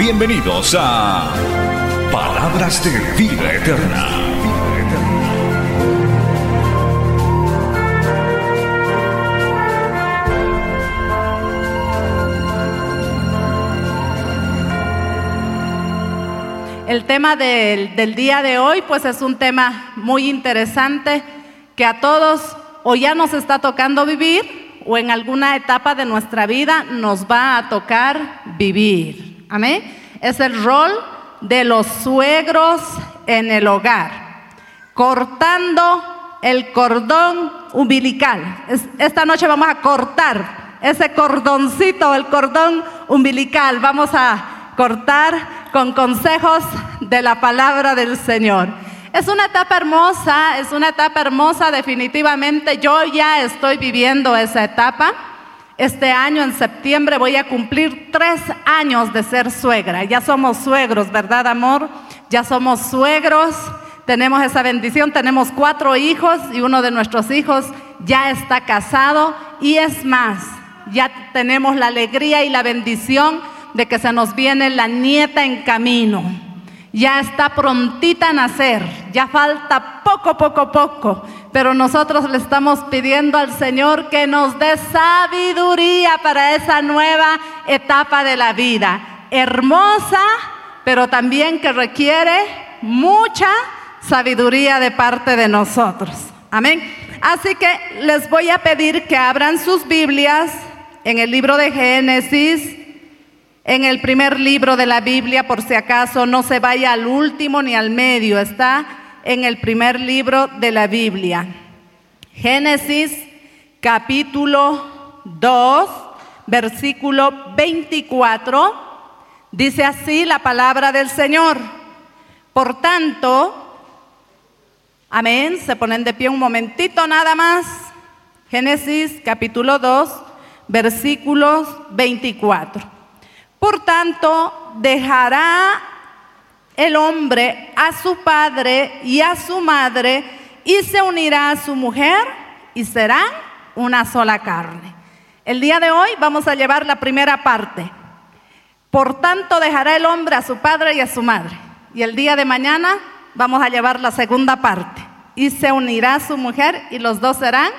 Bienvenidos a Palabras de Vida Eterna. El tema del, del, día de hoy pues es un tema muy interesante que a todos o ya nos está tocando vivir o en alguna etapa de nuestra vida nos va a tocar vivir. Amén. Es el rol de los suegros en el hogar, cortando el cordón umbilical. Esta noche vamos a cortar ese cordoncito, el cordón umbilical. Vamos a cortar con consejos de la palabra del Señor. Es una etapa hermosa, es una etapa hermosa definitivamente. Yo ya estoy viviendo esa etapa. Este año, en septiembre, voy a cumplir tres años de ser suegra. Ya somos suegros, ¿verdad, amor? Ya somos suegros, tenemos esa bendición, tenemos cuatro hijos y uno de nuestros hijos ya está casado. Y es más, ya tenemos la alegría y la bendición de que se nos viene la nieta en camino. Ya está prontita a nacer, ya falta poco, poco, poco, pero nosotros le estamos pidiendo al Señor que nos dé sabiduría para esa nueva etapa de la vida. Hermosa, pero también que requiere mucha sabiduría de parte de nosotros. Amén. Así que les voy a pedir que abran sus Biblias en el libro de Génesis, en el primer libro de la Biblia, por si acaso no se vaya al último ni al medio, está en el primer libro de la Biblia. Génesis capítulo 2, versículo 24, dice así la palabra del Señor. Por tanto, amén, se ponen de pie un momentito nada más. Génesis capítulo 2, versículos 24. Por tanto, dejará el hombre a su padre y a su madre y se unirá a su mujer y serán una sola carne. El día de hoy vamos a llevar la primera parte. Por tanto, dejará el hombre a su padre y a su madre. Y el día de mañana vamos a llevar la segunda parte. Y se unirá a su mujer y los dos serán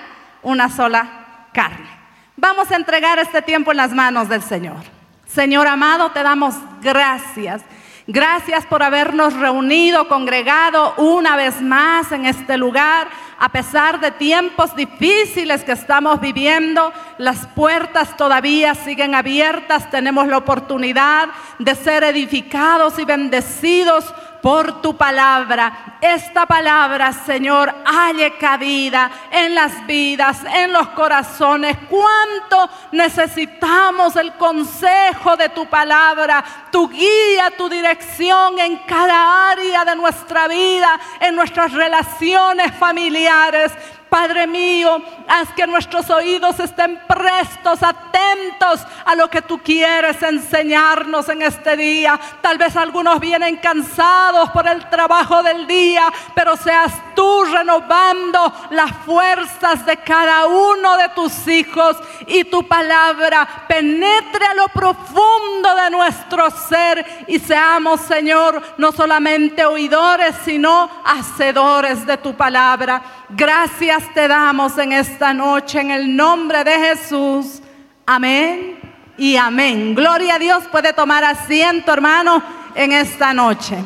una sola carne. Vamos a entregar este tiempo en las manos del Señor. Señor amado, te damos gracias. Gracias por habernos reunido, congregado una vez más en este lugar. A pesar de tiempos difíciles que estamos viviendo, las puertas todavía siguen abiertas. Tenemos la oportunidad de ser edificados y bendecidos por tu palabra. Esta palabra, Señor, halle cabida en las vidas, en los corazones. Cuánto necesitamos el consejo de tu palabra, tu guía, tu dirección en cada área de nuestra vida, en nuestras relaciones familiares. Padre mío, haz que nuestros oídos estén prestos, atentos a lo que tú quieres enseñarnos en este día. Tal vez algunos vienen cansados por el trabajo del día, pero seas tú renovando las fuerzas de cada uno de tus hijos y tu palabra penetre a lo profundo de nuestro ser y seamos, Señor, no solamente oidores, sino hacedores de tu palabra. Gracias te damos en esta noche en el nombre de Jesús. Amén y amén. Gloria a Dios. Puede tomar asiento, hermano, en esta noche.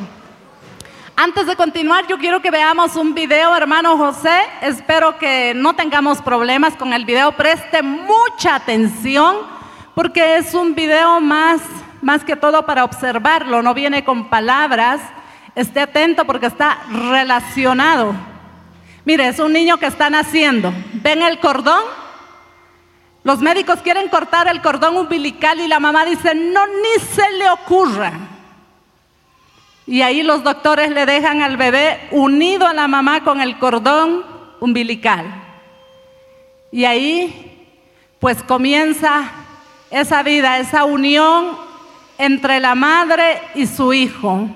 Antes de continuar, yo quiero que veamos un video, hermano José. Espero que no tengamos problemas con el video. Preste mucha atención porque es un video más, más que todo para observarlo. No viene con palabras. Esté atento porque está relacionado Mire, es un niño que está naciendo. ¿Ven el cordón? Los médicos quieren cortar el cordón umbilical y la mamá dice, no, ni se le ocurra. Y ahí los doctores le dejan al bebé unido a la mamá con el cordón umbilical. Y ahí pues comienza esa vida, esa unión entre la madre y su hijo.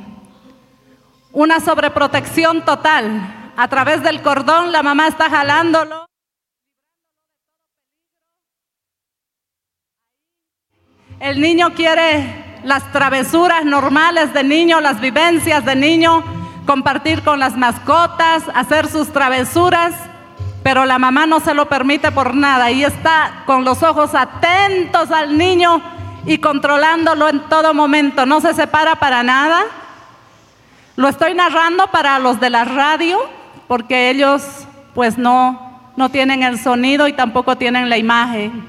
Una sobreprotección total. A través del cordón la mamá está jalándolo. El niño quiere las travesuras normales de niño, las vivencias de niño, compartir con las mascotas, hacer sus travesuras, pero la mamá no se lo permite por nada y está con los ojos atentos al niño y controlándolo en todo momento, no se separa para nada. Lo estoy narrando para los de la radio, porque ellos pues no, no tienen el sonido y tampoco tienen la imagen.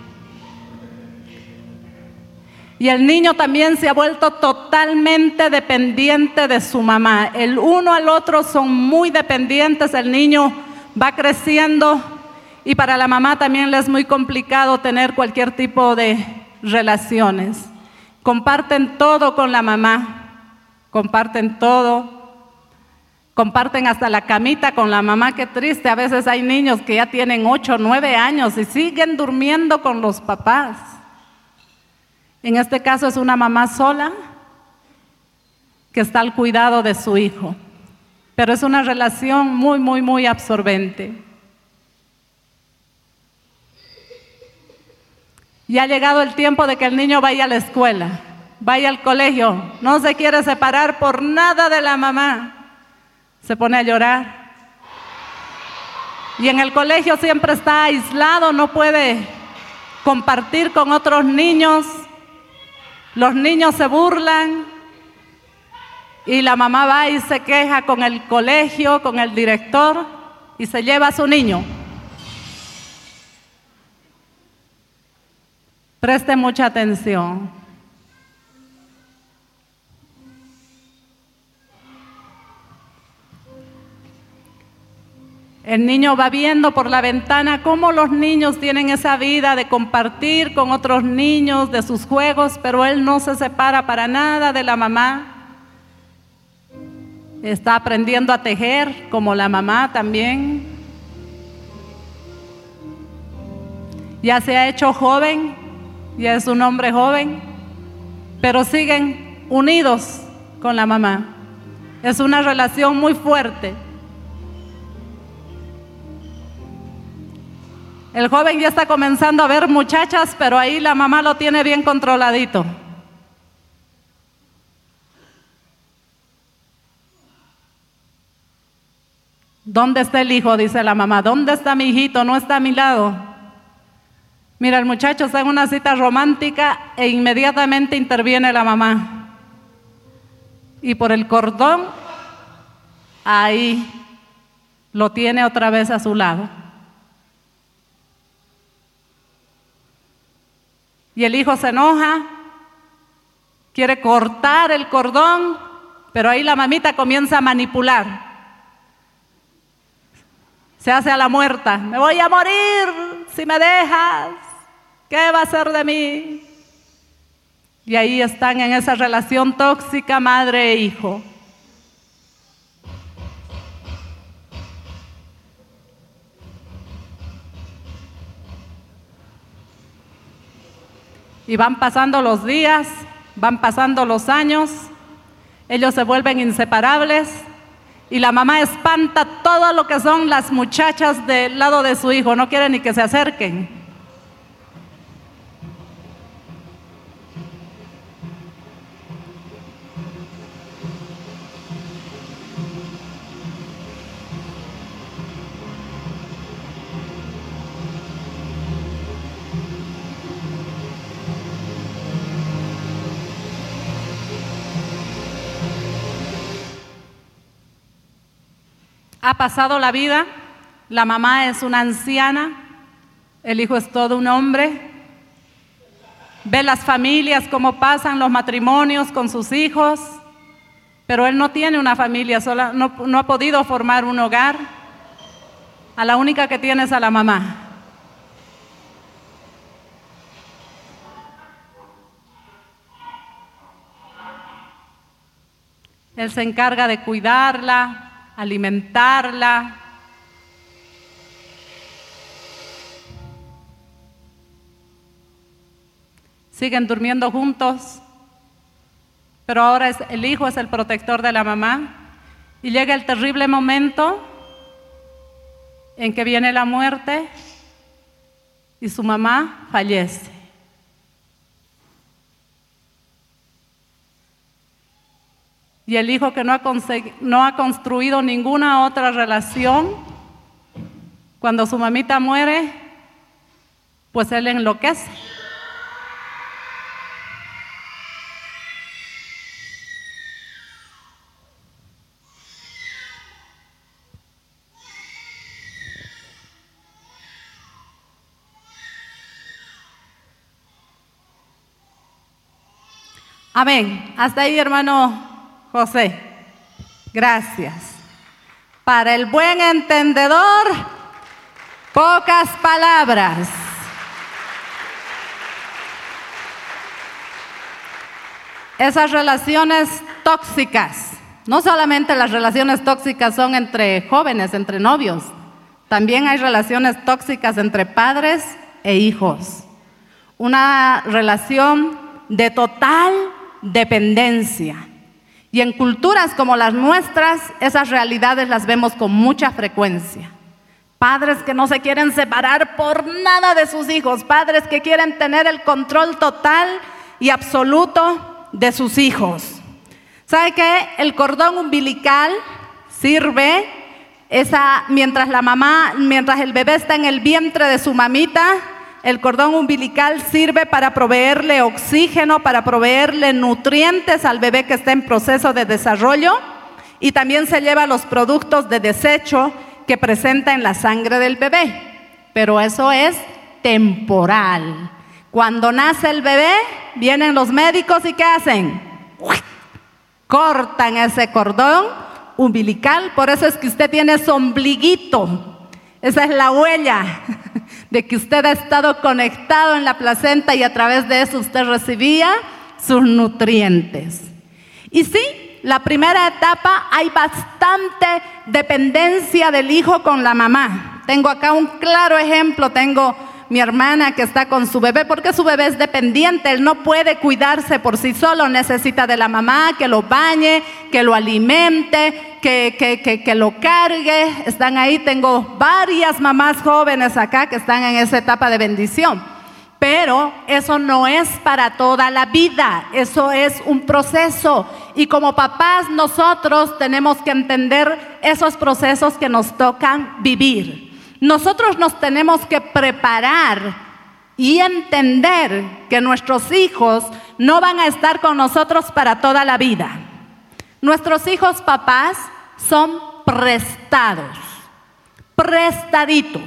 Y el niño también se ha vuelto totalmente dependiente de su mamá. El uno al otro son muy dependientes. El niño va creciendo y para la mamá también le es muy complicado tener cualquier tipo de relaciones. Comparten todo con la mamá. Comparten todo. Comparten hasta la camita con la mamá, qué triste. A veces hay niños que ya tienen 8, 9 años y siguen durmiendo con los papás. En este caso es una mamá sola que está al cuidado de su hijo, pero es una relación muy, muy, muy absorbente. Y ha llegado el tiempo de que el niño vaya a la escuela, vaya al colegio, no se quiere separar por nada de la mamá, se pone a llorar. Y en el colegio siempre está aislado, no puede compartir con otros niños, los niños se burlan y la mamá va y se queja con el colegio, con el director y se lleva a su niño. Preste mucha atención. El niño va viendo por la ventana cómo los niños tienen esa vida de compartir con otros niños de sus juegos, pero él no se separa para nada de la mamá. Está aprendiendo a tejer como la mamá también. Ya se ha hecho joven, ya es un hombre joven, pero siguen unidos con la mamá. Es una relación muy fuerte. El joven ya está comenzando a ver muchachas, pero ahí la mamá lo tiene bien controladito. ¿Dónde está el hijo? Dice la mamá. ¿Dónde está mi hijito? No está a mi lado. Mira, el muchacho está en una cita romántica e inmediatamente interviene la mamá. Y por el cordón, ahí lo tiene otra vez a su lado. Y el hijo se enoja, quiere cortar el cordón, pero ahí la mamita comienza a manipular. Se hace a la muerta, me voy a morir si me dejas, ¿qué va a ser de mí? Y ahí están en esa relación tóxica madre e hijo. Y van pasando los días, van pasando los años, ellos se vuelven inseparables y la mamá espanta todo lo que son las muchachas del lado de su hijo, no quiere ni que se acerquen. ha pasado la vida, la mamá es una anciana, el hijo es todo un hombre, ve las familias, cómo pasan los matrimonios con sus hijos, pero él no tiene una familia, sola, no, no ha podido formar un hogar, a la única que tiene es a la mamá. Él se encarga de cuidarla, alimentarla. Siguen durmiendo juntos, pero ahora es, el hijo es el protector de la mamá. Y llega el terrible momento en que viene la muerte y su mamá fallece. Y el hijo que no ha, no ha construido ninguna otra relación, cuando su mamita muere, pues él enloquece. Amén. Hasta ahí, hermano José. Gracias. Para el buen entendedor, pocas palabras. Esas relaciones tóxicas, no solamente las relaciones tóxicas son entre jóvenes, entre novios, también hay relaciones tóxicas entre padres e hijos. Una relación de total dependencia. Y en culturas como las nuestras, esas realidades las vemos con mucha frecuencia. Padres que no se quieren separar por nada de sus hijos, padres que quieren tener el control total y absoluto de sus hijos. ¿Sabe qué? El cordón umbilical sirve esa mientras la mamá, mientras el bebé está en el vientre de su mamita, el cordón umbilical sirve para proveerle oxígeno, para proveerle nutrientes al bebé que está en proceso de desarrollo y también se lleva los productos de desecho que presenta en la sangre del bebé. Pero eso es temporal. Cuando nace el bebé, vienen los médicos y ¿qué hacen? Cortan ese cordón umbilical, por eso es que usted tiene su ombliguito. Esa es la huella de que usted ha estado conectado en la placenta y a través de eso usted recibía sus nutrientes. Y sí, la primera etapa hay bastante dependencia del hijo con la mamá. Tengo acá un claro ejemplo, tengo mi hermana que está con su bebé, porque su bebé es dependiente, él no puede cuidarse por sí solo, necesita de la mamá que lo bañe, que lo alimente, que, que, que, lo cargue. Están ahí, tengo varias mamás jóvenes acá que están en esa etapa de bendición. Pero eso no es para toda la vida, eso es un proceso. Y como papás nosotros tenemos que entender esos procesos que nos tocan vivir. Nosotros nos tenemos que preparar y entender que nuestros hijos no van a estar con nosotros para toda la vida. Nuestros hijos papás son prestados, prestaditos.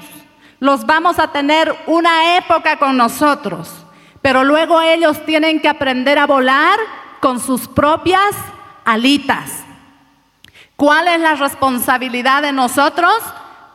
Los vamos a tener una época con nosotros, pero luego ellos tienen que aprender a volar con sus propias alitas. ¿Cuál es la responsabilidad de nosotros?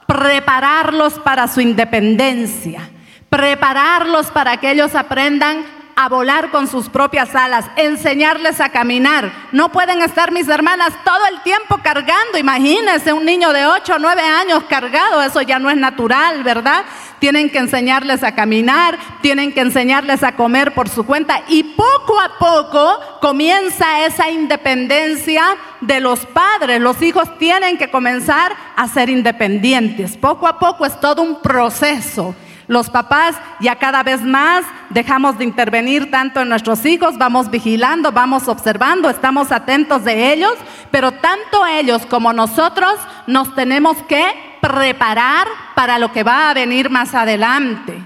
prepararlos para su independencia, prepararlos para que ellos aprendan a volar con sus propias alas, enseñarles a caminar. No pueden estar mis hermanas todo el tiempo cargando. Imagínense un niño de 8 o 9 años cargado, eso ya no es natural, ¿verdad? Tienen que enseñarles a caminar, tienen que enseñarles a comer por su cuenta y poco a poco comienza esa independencia de los padres. Los hijos tienen que comenzar a ser independientes. Poco a poco es todo un proceso. Los papás ya cada vez más dejamos de intervenir tanto en nuestros hijos, vamos vigilando, vamos observando, estamos atentos de ellos, pero tanto ellos como nosotros nos tenemos que preparar para lo que va a venir más adelante.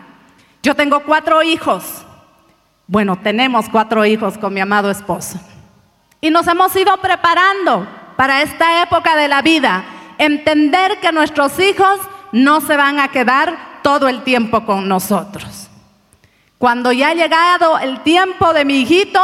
Yo tengo cuatro hijos. Bueno, tenemos cuatro hijos con mi amado esposo. Y nos hemos ido preparando para esta época de la vida. Entender que nuestros hijos no se van a quedar todo el tiempo con nosotros. Cuando ya ha llegado el tiempo de mi hijito,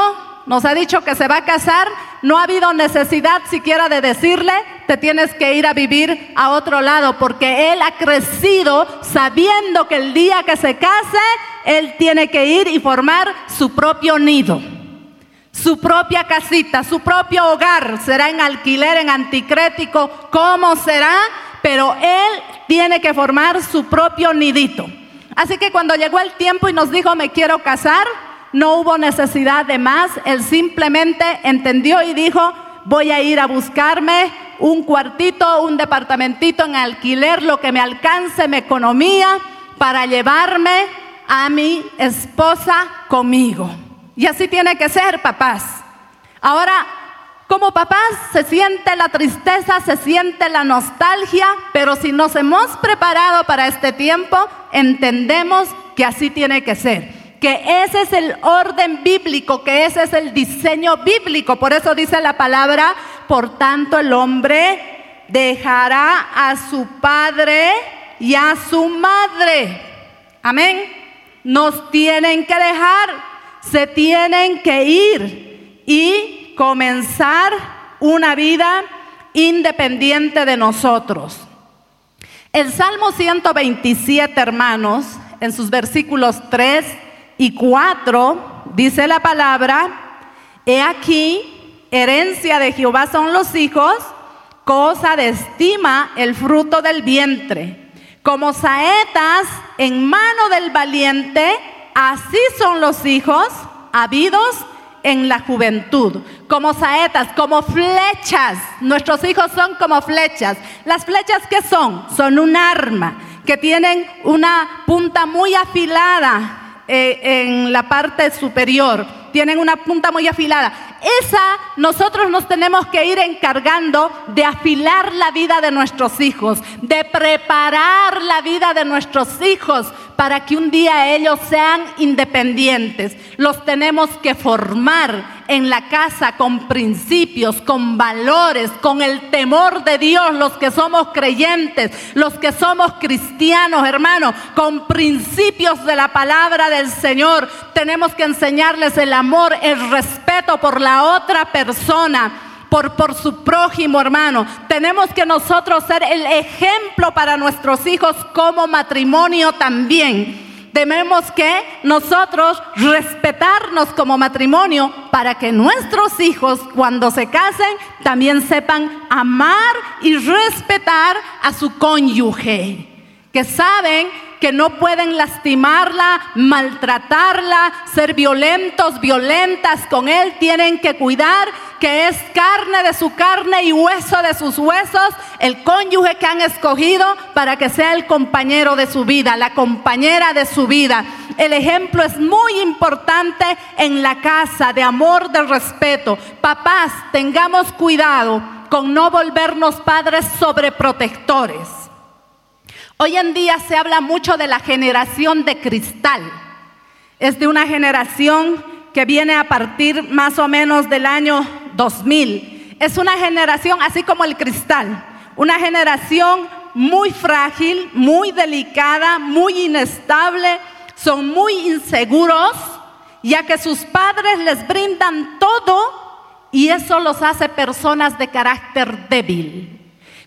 nos ha dicho que se va a casar, no ha habido necesidad siquiera de decirle, te tienes que ir a vivir a otro lado, porque él ha crecido sabiendo que el día que se case, él tiene que ir y formar su propio nido. Su propia casita, su propio hogar será en alquiler, en anticrético, ¿cómo será? Pero él tiene que formar su propio nidito. Así que cuando llegó el tiempo y nos dijo, me quiero casar, no hubo necesidad de más, él simplemente entendió y dijo, voy a ir a buscarme un cuartito, un departamentito en alquiler, lo que me alcance mi economía para llevarme a mi esposa conmigo. Y así tiene que ser, papás. Ahora, como papás se siente la tristeza, se siente la nostalgia, pero si nos hemos preparado para este tiempo, entendemos que así tiene que ser. Que ese es el orden bíblico, que ese es el diseño bíblico. Por eso dice la palabra, por tanto el hombre dejará a su padre y a su madre. Amén. Nos tienen que dejar se tienen que ir y comenzar una vida independiente de nosotros. El Salmo 127, hermanos, en sus versículos 3 y 4, dice la palabra, he aquí, herencia de Jehová son los hijos, cosa de estima el fruto del vientre. Como saetas en mano del valiente, Así son los hijos habidos en la juventud, como saetas, como flechas. Nuestros hijos son como flechas. ¿Las flechas qué son? Son un arma que tienen una punta muy afilada eh, en la parte superior. Tienen una punta muy afilada. Esa nosotros nos tenemos que ir encargando de afilar la vida de nuestros hijos, de preparar la vida de nuestros hijos para que un día ellos sean independientes. Los tenemos que formar en la casa con principios, con valores, con el temor de Dios, los que somos creyentes, los que somos cristianos, hermanos, con principios de la palabra del Señor. Tenemos que enseñarles el amor, el respeto por la otra persona por, por su prójimo, hermano. Tenemos que nosotros ser el ejemplo para nuestros hijos como matrimonio también. Tenemos que nosotros respetarnos como matrimonio para que nuestros hijos cuando se casen también sepan amar y respetar a su cónyuge. Que saben que no pueden lastimarla, maltratarla, ser violentos, violentas con él. Tienen que cuidar que es carne de su carne y hueso de sus huesos, el cónyuge que han escogido para que sea el compañero de su vida, la compañera de su vida. El ejemplo es muy importante en la casa de amor, de respeto. Papás, tengamos cuidado con no volvernos padres sobreprotectores. Hoy en día se habla mucho de la generación de cristal. Es de una generación que viene a partir más o menos del año 2000. Es una generación así como el cristal, una generación muy frágil, muy delicada, muy inestable, son muy inseguros, ya que sus padres les brindan todo y eso los hace personas de carácter débil.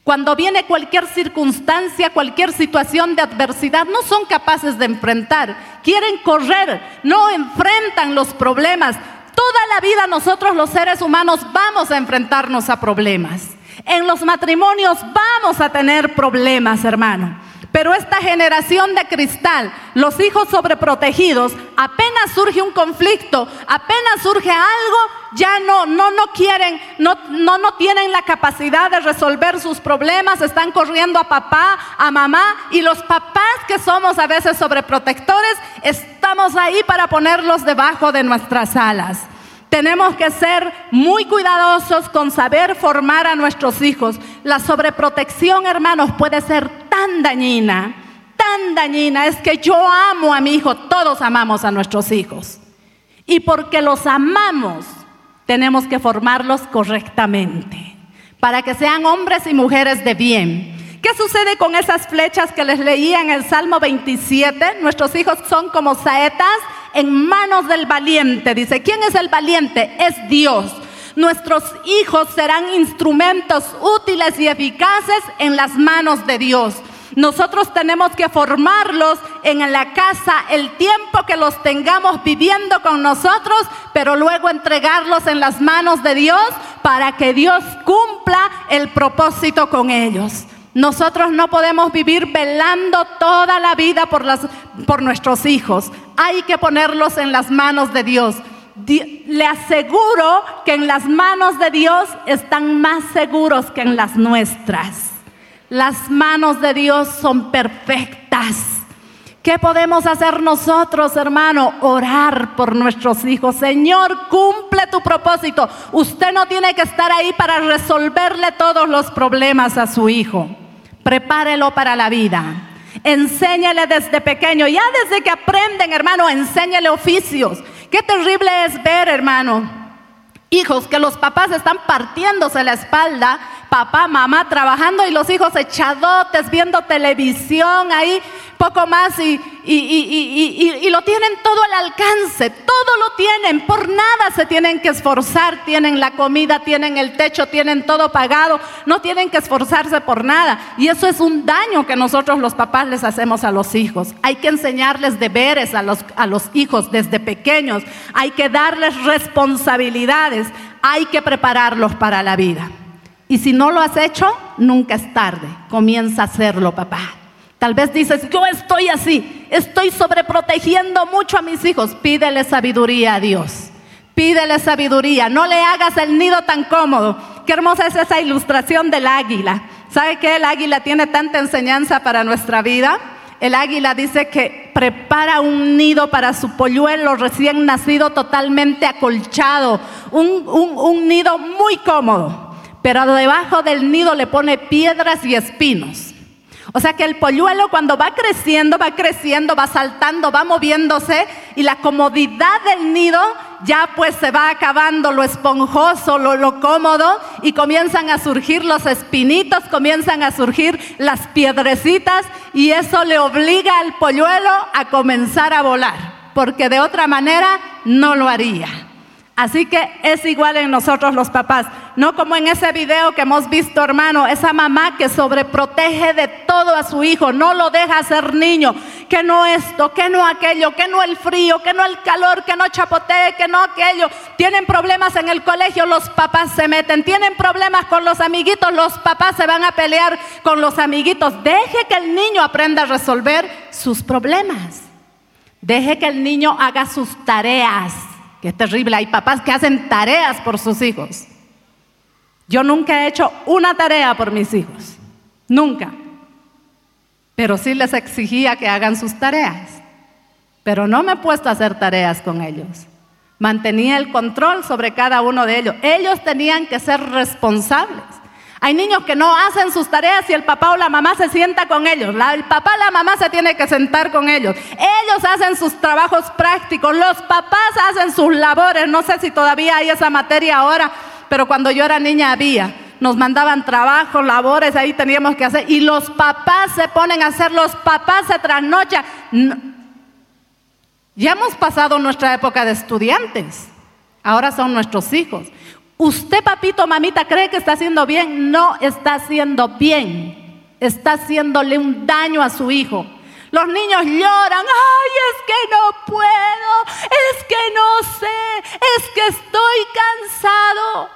Cuando viene cualquier circunstancia, cualquier situación de adversidad, no son capaces de enfrentar. Quieren correr, no enfrentan los problemas. Toda la vida nosotros los seres humanos vamos a enfrentarnos a problemas. En los matrimonios vamos a tener problemas, hermano. Pero esta generación de cristal, los hijos sobreprotegidos, apenas surge un conflicto, apenas surge algo, ya no, no, no quieren, no, no, no tienen la capacidad de resolver sus problemas, están corriendo a papá, a mamá, y los papás que somos a veces sobreprotectores, estamos ahí para ponerlos debajo de nuestras alas. Tenemos que ser muy cuidadosos con saber formar a nuestros hijos. La sobreprotección, hermanos, puede ser tan dañina, dañina. Es que yo amo a mi hijo, todos amamos a nuestros hijos. Y porque los amamos, tenemos que formarlos correctamente, para que sean hombres y mujeres de bien. ¿Qué sucede con esas flechas que les leía en el Salmo 27? Nuestros hijos son como saetas en manos del valiente. Dice, ¿quién es el valiente? Es Dios. Nuestros hijos serán instrumentos útiles y eficaces en las manos de Dios. Nosotros tenemos que formarlos en la casa el tiempo que los tengamos viviendo con nosotros, pero luego entregarlos en las manos de Dios para que Dios cumpla el propósito con ellos. Nosotros no podemos vivir velando toda la vida por, las, por nuestros hijos. Hay que ponerlos en las manos de Dios. Le aseguro que en las manos de Dios están más seguros que en las nuestras. Las manos de Dios son perfectas. ¿Qué podemos hacer nosotros, hermano? Orar por nuestros hijos. Señor, cumple tu propósito. Usted no tiene que estar ahí para resolverle todos los problemas a su hijo. Prepárelo para la vida. Enséñale desde pequeño. Ya desde que aprenden, hermano, enséñale oficios. Qué terrible es ver, hermano, hijos que los papás están partiéndose la espalda papá, mamá trabajando y los hijos echadotes viendo televisión ahí, poco más y, y, lo tienen todo al alcance, todo lo tienen, por nada se tienen que esforzar, tienen la comida, tienen el techo, tienen todo pagado, no tienen que esforzarse por nada. Y eso es un daño que nosotros los papás les hacemos a los hijos. Hay que enseñarles deberes a los, a los hijos desde pequeños, hay que darles responsabilidades, hay que prepararlos para la vida. Y si no lo has hecho, nunca es tarde. Comienza a hacerlo, papá. Tal vez dices, yo estoy así, estoy sobreprotegiendo mucho a mis hijos. Pídele sabiduría a Dios. Pídele sabiduría. No le hagas el nido tan cómodo. Qué hermosa es esa ilustración del águila. ¿Sabe qué? El águila tiene tanta enseñanza para nuestra vida. El águila dice que prepara un nido para su polluelo recién nacido totalmente acolchado. Un, un nido muy cómodo pero debajo del nido le pone piedras y espinos. O sea que el polluelo cuando va creciendo, va creciendo, va saltando, va moviéndose y la comodidad del nido ya pues se va acabando lo esponjoso, lo, lo cómodo y comienzan a surgir los espinitos, comienzan a surgir las piedrecitas y eso le obliga al polluelo a comenzar a volar, porque de otra manera no lo haría. Así que es igual en nosotros los papás, no como en ese video que hemos visto, hermano, esa mamá que sobreprotege de todo a su hijo, no lo deja ser niño, que no esto, que no aquello, que no el frío, que no el calor, que no chapotee, que no aquello. Tienen problemas en el colegio, los papás se meten, tienen problemas con los amiguitos, los papás se van a pelear con los amiguitos. Deje que el niño aprenda a resolver sus problemas. Deje que el niño haga sus tareas que es terrible. Hay papás que hacen tareas por sus hijos. Yo nunca he hecho una tarea por mis hijos, nunca. Pero sí les exigía que hagan sus tareas. Pero no me he puesto a hacer tareas con ellos. Mantenía el control sobre cada uno de ellos. Ellos tenían que ser responsables. Hay niños que no hacen sus tareas y el papá o la mamá se sienta con ellos. el papá o la mamá se tiene que sentar con ellos. Ellos hacen sus trabajos prácticos. Los papás hacen sus labores. No sé si todavía hay esa materia ahora, pero cuando yo era niña había. Nos mandaban trabajos, labores, ahí teníamos que hacer. Y los papás se ponen a hacer, los papás se trasnochan. Ya hemos pasado nuestra época de estudiantes. Ahora son nuestros hijos. Usted, papito, mamita, cree que está haciendo bien. No está haciendo bien. Está haciéndole un daño a su hijo. Los niños lloran, ay, es que no puedo, es que no sé, es que estoy cansado.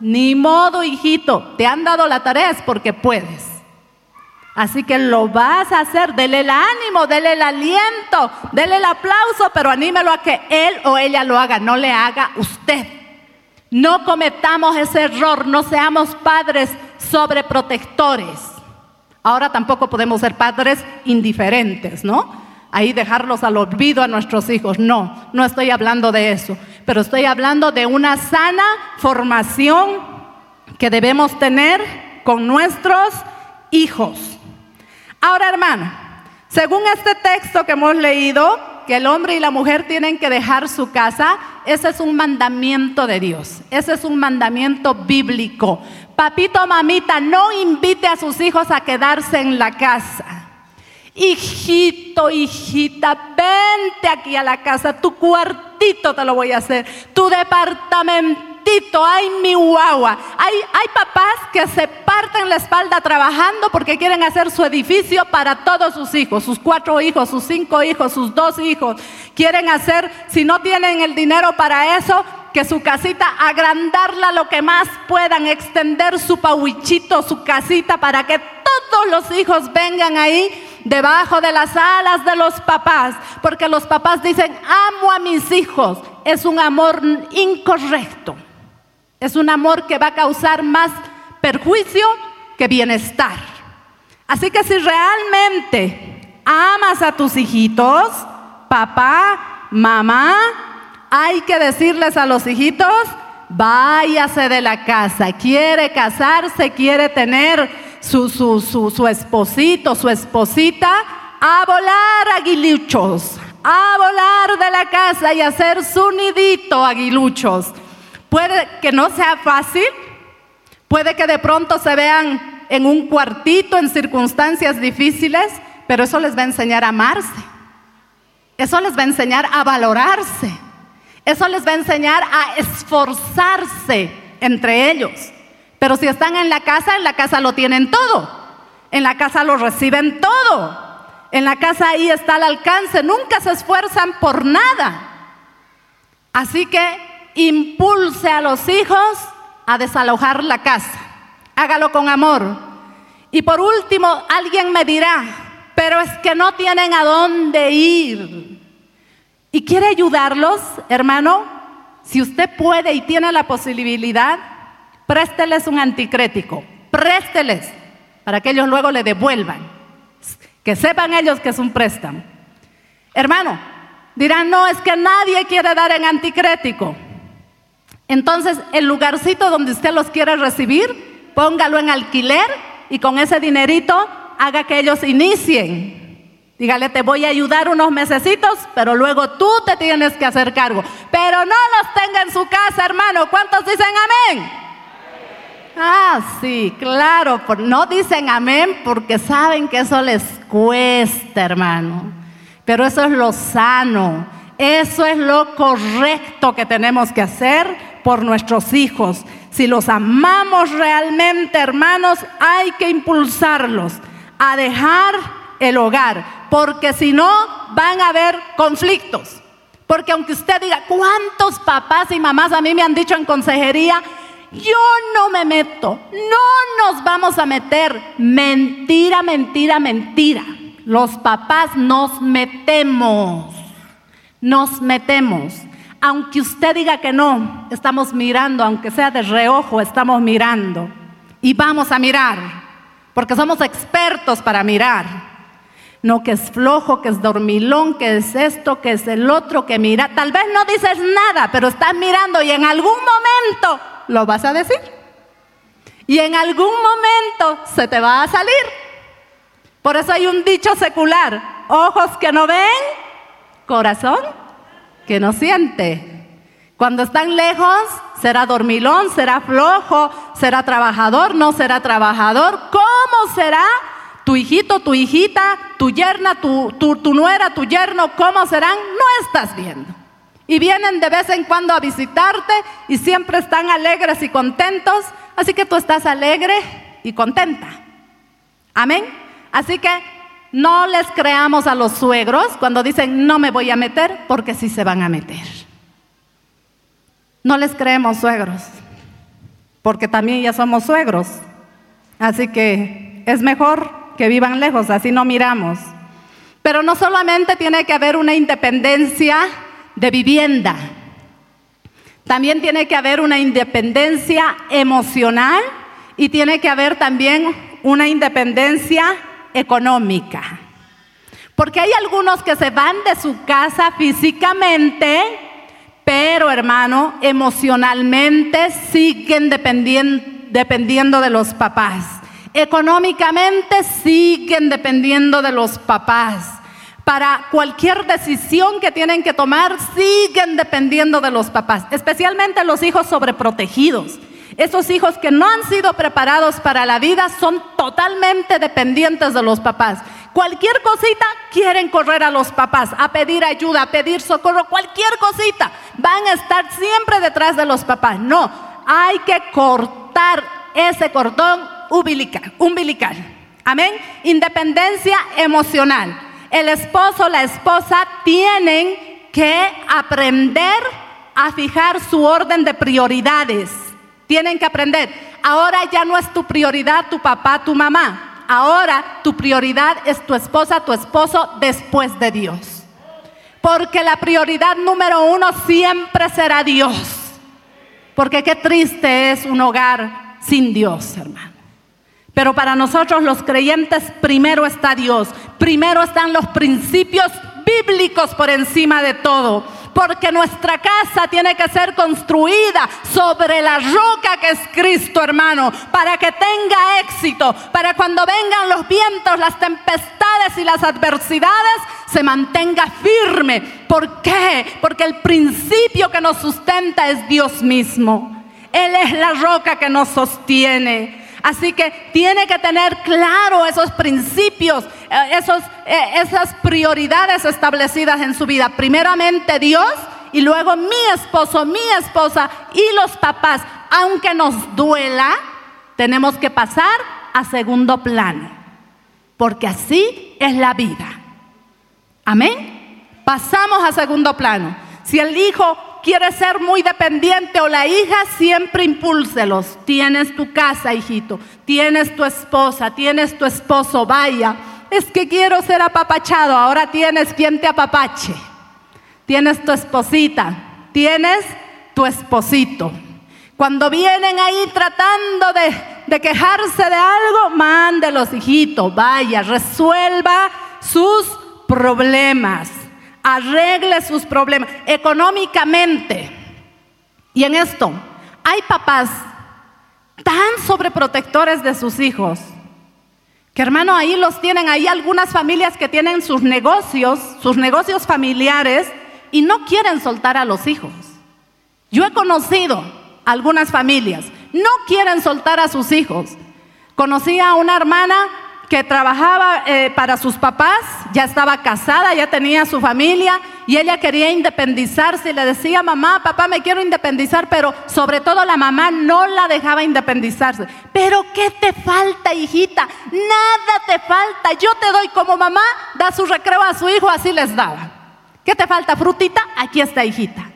Ni modo, hijito, te han dado la tarea es porque puedes. Así que lo vas a hacer, dele el ánimo, dele el aliento, dele el aplauso, pero anímelo a que él o ella lo haga, no le haga usted. No cometamos ese error, no seamos padres sobreprotectores. Ahora tampoco podemos ser padres indiferentes, ¿no? Ahí dejarlos al olvido a nuestros hijos. No, no estoy hablando de eso, pero estoy hablando de una sana formación que debemos tener con nuestros hijos. Ahora, hermano, según este texto que hemos leído, que el hombre y la mujer tienen que dejar su casa, ese es un mandamiento de Dios, ese es un mandamiento bíblico. Papito, mamita, no invite a sus hijos a quedarse en la casa. Hijito, hijita, vente aquí a la casa, tu cuartito te lo voy a hacer, tu departamento Tito, ay mi guagua. Hay, papás que se parten la espalda trabajando porque quieren hacer su edificio para todos sus hijos, sus cuatro hijos, sus cinco hijos, sus dos hijos. Quieren hacer, si no tienen el dinero para eso, que su casita, agrandarla lo que más puedan, extender su pauichito, su casita, para que todos los hijos vengan ahí debajo de las alas de los papás, porque los papás dicen, amo a mis hijos. Es un amor incorrecto. Es un amor que va a causar más perjuicio que bienestar. Así que si realmente amas a tus hijitos, papá, mamá, hay que decirles a los hijitos, váyase de la casa, quiere casarse, quiere tener su, su, su, su esposito, su esposita, a volar aguiluchos, a volar de la casa y hacer su nidito aguiluchos. Puede que no sea fácil, puede que de pronto se vean en un cuartito en circunstancias difíciles, pero eso les va a enseñar a amarse. Eso les va a enseñar a valorarse. Eso les va a enseñar a esforzarse entre ellos. Pero si están en la casa, en la casa lo tienen todo. En la casa lo reciben todo. En la casa ahí está al alcance. Nunca se esfuerzan por nada. Así que impulse a los hijos a desalojar la casa. Hágalo con amor. Y por último, alguien me dirá, pero es que no tienen a dónde ir. ¿Y quiere ayudarlos, hermano? Si usted puede y tiene la posibilidad, présteles un anticrético, présteles para que ellos luego le devuelvan, que sepan ellos que es un préstamo. Hermano, dirán, no, es que nadie quiere dar en anticrético. Entonces, el lugarcito donde usted los quiere recibir, póngalo en alquiler y con ese dinerito haga que ellos inicien. Dígale, te voy a ayudar unos mesecitos, pero luego tú te tienes que hacer cargo. Pero no los tenga en su casa, hermano. ¿Cuántos dicen amén? Ah, sí, claro, no dicen amén porque saben que eso les cuesta, hermano. Pero eso es lo sano, eso es lo correcto que tenemos que hacer por nuestros hijos. Si los amamos realmente, hermanos, hay que impulsarlos a dejar el hogar, porque si no van a haber conflictos. Porque aunque usted diga, ¿cuántos papás y mamás a mí me han dicho en consejería? Yo no me meto, no nos vamos a meter. Mentira, mentira, mentira. Los papás nos metemos, nos metemos. Aunque usted diga que no, estamos mirando, aunque sea de reojo, estamos mirando. Y vamos a mirar, porque somos expertos para mirar. No que es flojo, que es dormilón, que es esto, que es el otro, que mira. Tal vez no dices nada, pero estás mirando y en algún momento lo vas a decir. Y en algún momento se te va a salir. Por eso hay un dicho secular, ojos que no ven, corazón que no siente. Cuando están lejos, será dormilón, será flojo, será trabajador, no será trabajador. ¿Cómo será tu hijito, tu hijita, tu yerna, tu, tu, nuera, tu yerno? ¿Cómo serán? No estás viendo y vienen de vez en cuando a visitarte y siempre están alegres y contentos. Así que tú estás alegre y contenta. Amén. Así que no les creamos a los suegros cuando dicen no me voy a meter porque sí se van a meter. No les creemos suegros porque también ya somos suegros. Así que es mejor que vivan lejos, así no miramos. Pero no solamente tiene que haber una independencia de vivienda. También tiene que haber una independencia emocional y tiene que haber también una independencia económica. Porque hay algunos que se van de su casa físicamente, pero hermano, emocionalmente siguen dependiendo, de los papás. Económicamente siguen dependiendo de los papás para cualquier decisión que tienen que tomar, siguen dependiendo de los papás, especialmente los hijos sobreprotegidos. Esos hijos que no han sido preparados para la vida son totalmente dependientes de los papás. Cualquier cosita quieren correr a los papás, a pedir ayuda, a pedir socorro, cualquier cosita. Van a estar siempre detrás de los papás. No, hay que cortar ese cordón umbilical. umbilical. Amén. Independencia emocional. El esposo, la esposa tienen que aprender a fijar su orden de prioridades. Tienen que aprender. Ahora ya no es tu prioridad tu papá, tu mamá. Ahora tu prioridad es tu esposa, tu esposo después de Dios. Porque la prioridad número uno siempre será Dios. Porque qué triste es un hogar sin Dios, hermano. Pero para nosotros los creyentes primero está Dios, primero están los principios bíblicos por encima de todo porque nuestra casa tiene que ser construida sobre la roca que es Cristo, hermano, para que tenga éxito, para cuando vengan los vientos, las tempestades y las adversidades, se mantenga firme. ¿Por qué? Porque el principio que nos sustenta es Dios mismo. Él es la roca que nos sostiene. Así que tiene que tener claro esos principios, eh, esos, esas prioridades establecidas en su vida. Primeramente Dios y luego mi esposo, mi esposa y los papás. Aunque nos duela, tenemos que pasar a segundo plano, porque así es la vida. Amén. Pasamos a segundo plano. Si el hijo quiere ser muy dependiente o la hija, siempre impúlselos. Tienes tu casa, hijito. Tienes tu esposa, tienes tu esposo, vaya. Es que quiero ser apapachado. Ahora tienes quien te apapache. Tienes tu esposita. Tienes tu esposito. Cuando vienen ahí tratando de, quejarse de algo, mándelos, hijito. Vaya, resuelva sus problemas arregle sus problemas económicamente. Y en esto, hay papás tan sobreprotectores de sus hijos, que hermano, ahí los tienen, hay algunas familias que tienen sus negocios, sus negocios familiares, y no quieren soltar a los hijos. Yo he conocido algunas familias, no quieren soltar a sus hijos. Conocí a una hermana que trabajaba eh, para sus papás, ya estaba casada, ya tenía su familia y ella quería independizarse y le decía, mamá, papá, me quiero independizar, pero sobre todo la mamá no la dejaba independizarse. Pero ¿qué te falta, hijita? Nada te falta. Yo te doy como mamá, da su recreo a su hijo, así les daba. ¿Qué te falta, frutita? Aquí está, hijita.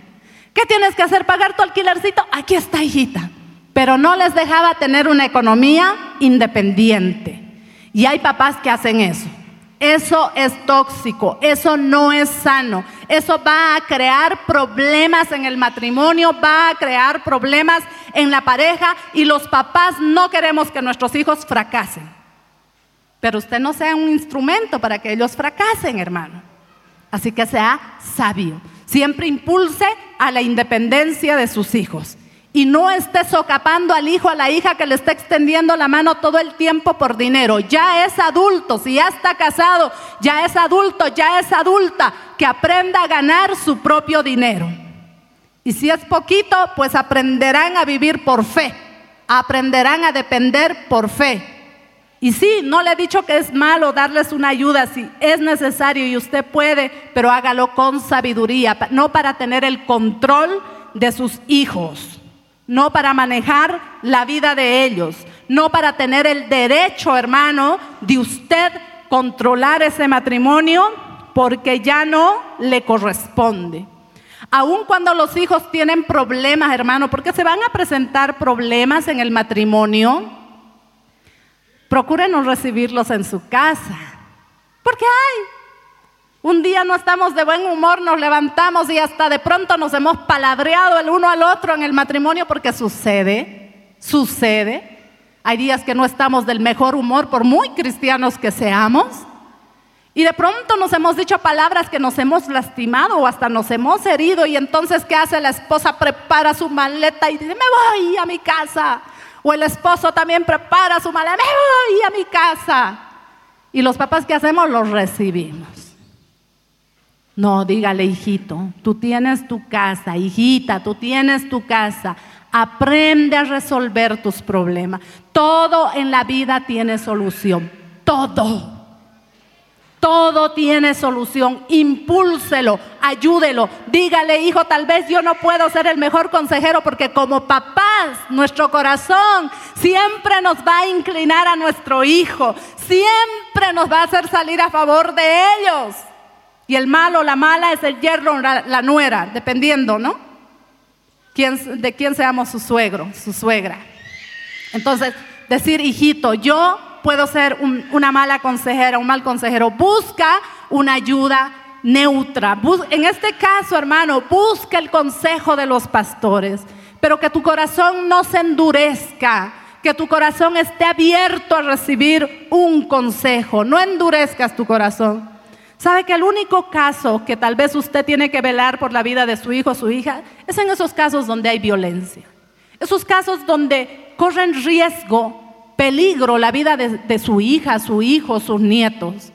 ¿Qué tienes que hacer? ¿Pagar tu alquilercito? Aquí está, hijita. Pero no les dejaba tener una economía independiente. Y hay papás que hacen eso. Eso es tóxico, eso no es sano, eso va a crear problemas en el matrimonio, va a crear problemas en la pareja y los papás no queremos que nuestros hijos fracasen. Pero usted no sea un instrumento para que ellos fracasen, hermano. Así que sea sabio. Siempre impulse a la independencia de sus hijos y no esté socapando al hijo, a la hija que le está extendiendo la mano todo el tiempo por dinero. Ya es adulto, si ya está casado, ya es adulto, ya es adulta, que aprenda a ganar su propio dinero. Y si es poquito, pues aprenderán a vivir por fe, aprenderán a depender por fe. Y sí, no le he dicho que es malo darles una ayuda, si es necesario y usted puede, pero hágalo con sabiduría, no para tener el control de sus hijos no para manejar la vida de ellos, no para tener el derecho, hermano, de usted controlar ese matrimonio porque ya no le corresponde. Aun cuando los hijos tienen problemas, hermano, porque se van a presentar problemas en el matrimonio, procure no recibirlos en su casa. Porque hay un día no estamos de buen humor, nos levantamos y hasta de pronto nos hemos palabreado el uno al otro en el matrimonio porque sucede, sucede. Hay días que no estamos del mejor humor por muy cristianos que seamos. Y de pronto nos hemos dicho palabras que nos hemos lastimado o hasta nos hemos herido. Y entonces, ¿qué hace la esposa? Prepara su maleta y dice, me voy a mi casa. O el esposo también prepara su maleta, me voy a mi casa. Y los papás, ¿qué hacemos? Los recibimos. No, dígale, hijito, tú tienes tu casa, hijita, tú tienes tu casa. Aprende a resolver tus problemas. Todo en la vida tiene solución. Todo. Todo tiene solución. Impúlselo, ayúdelo. Dígale, hijo, tal vez yo no puedo ser el mejor consejero porque como papás, nuestro corazón siempre nos va a inclinar a nuestro hijo. Siempre nos va a hacer salir a favor de ellos. Y el malo, la mala es el yerno, la, la nuera, dependiendo, ¿no? ¿Quién, de quién seamos su suegro, su suegra. Entonces, decir, hijito, yo puedo ser una mala consejera, un mal consejero. Busca una ayuda neutra. en este caso, hermano, busca el consejo de los pastores, pero que tu corazón no se endurezca, que tu corazón esté abierto a recibir un consejo. No endurezcas tu corazón. ¿Sabe que el único caso que tal vez usted tiene que velar por la vida de su hijo o su hija es en esos casos donde hay violencia? Esos casos donde corren riesgo peligro la vida de, su hija, su hijo, sus nietos.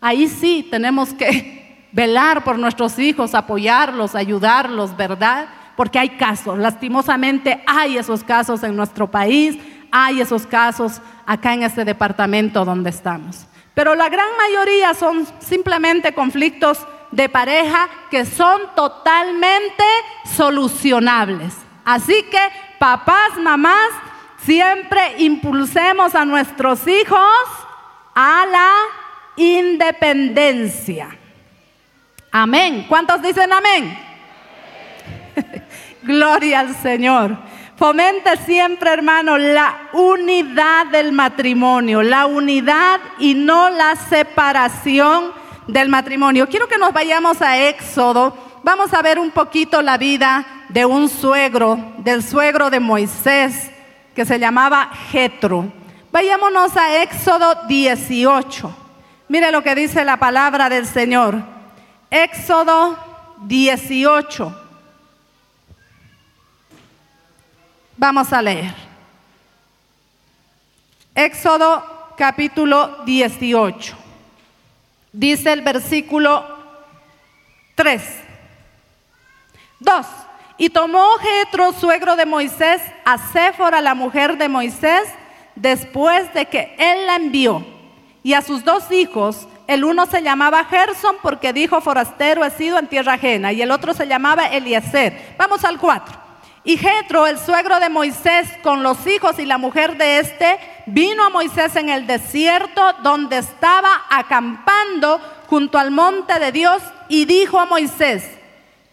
Ahí sí tenemos que velar por nuestros hijos, apoyarlos, ayudarlos, ¿verdad? Porque hay casos, lastimosamente hay esos casos en nuestro país, hay esos casos acá en este departamento donde estamos. Pero la gran mayoría son simplemente conflictos de pareja que son totalmente solucionables. Así que papás, mamás, Siempre impulsemos a nuestros hijos a la independencia. Amén. ¿Cuántos dicen amén? Gloria al Señor. Fomente siempre, hermano, la unidad del matrimonio, la unidad y no la separación del matrimonio. Quiero que nos vayamos a Éxodo. Vamos a ver un poquito la vida de un suegro, del suegro de Moisés que se llamaba Jetro. Vayámonos a Éxodo 18. Mire lo que dice la palabra del Señor. Éxodo 18. Vamos a leer. Éxodo capítulo 18. Dice el versículo 3. 2. Y tomó Jetro, suegro de Moisés, a Séfora, la mujer de Moisés, después de que él la envió, y a sus dos hijos. El uno se llamaba Gerson porque dijo, forastero he sido en tierra ajena, y el otro se llamaba Eliezer. Vamos al cuatro. Y Jetro, el suegro de Moisés, con los hijos y la mujer de este, vino a Moisés en el desierto donde estaba acampando junto al monte de Dios y dijo a Moisés,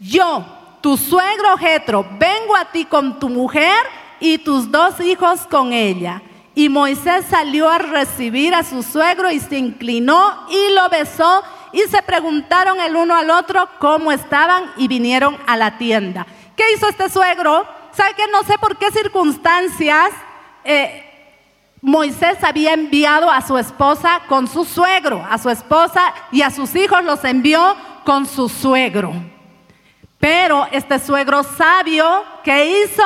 yo, tu suegro Jetro, vengo a ti con tu mujer y tus dos hijos con ella. Y Moisés salió a recibir a su suegro y se inclinó y lo besó y se preguntaron el uno al otro cómo estaban y vinieron a la tienda. ¿Qué hizo este suegro? ¿Sabe que no sé por qué circunstancias eh, Moisés había enviado a su esposa con su suegro, a su esposa y a sus hijos los envió con su suegro? Pero este suegro sabio, ¿qué hizo?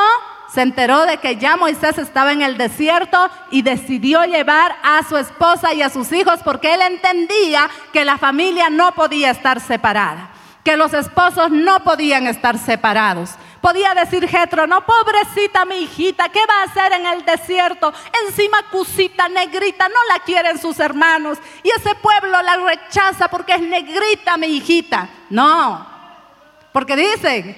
Se enteró de que ya Moisés estaba en el desierto y decidió llevar a su esposa y a sus hijos porque él entendía que la familia no podía estar separada, que los esposos no podían estar separados. Podía decir Jetro, no, pobrecita mi hijita, ¿qué va a hacer en el desierto? Encima cusita, negrita, no la quieren sus hermanos. Y ese pueblo la rechaza porque es negrita mi hijita. No, porque dicen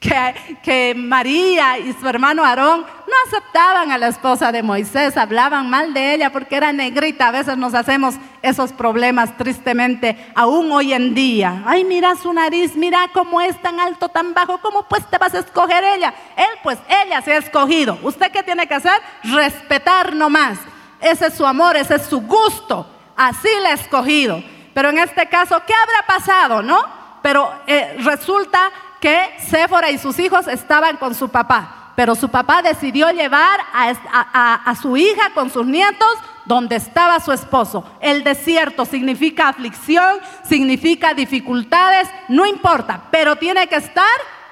que, María y su hermano Aarón no aceptaban a la esposa de Moisés, hablaban mal de ella porque era negrita. A veces nos hacemos esos problemas tristemente, aún hoy en día. Ay, mira su nariz, mira cómo es tan alto, tan bajo, ¿cómo pues te vas a escoger ella? Él, pues ella se ha escogido. ¿Usted qué tiene que hacer? Respetar nomás. Ese es su amor, ese es su gusto. Así le ha escogido. Pero en este caso, ¿qué habrá pasado, no? pero eh, resulta que Séfora y sus hijos estaban con su papá, pero su papá decidió llevar a, su hija con sus nietos donde estaba su esposo. El desierto significa aflicción, significa dificultades, no importa, pero tiene que estar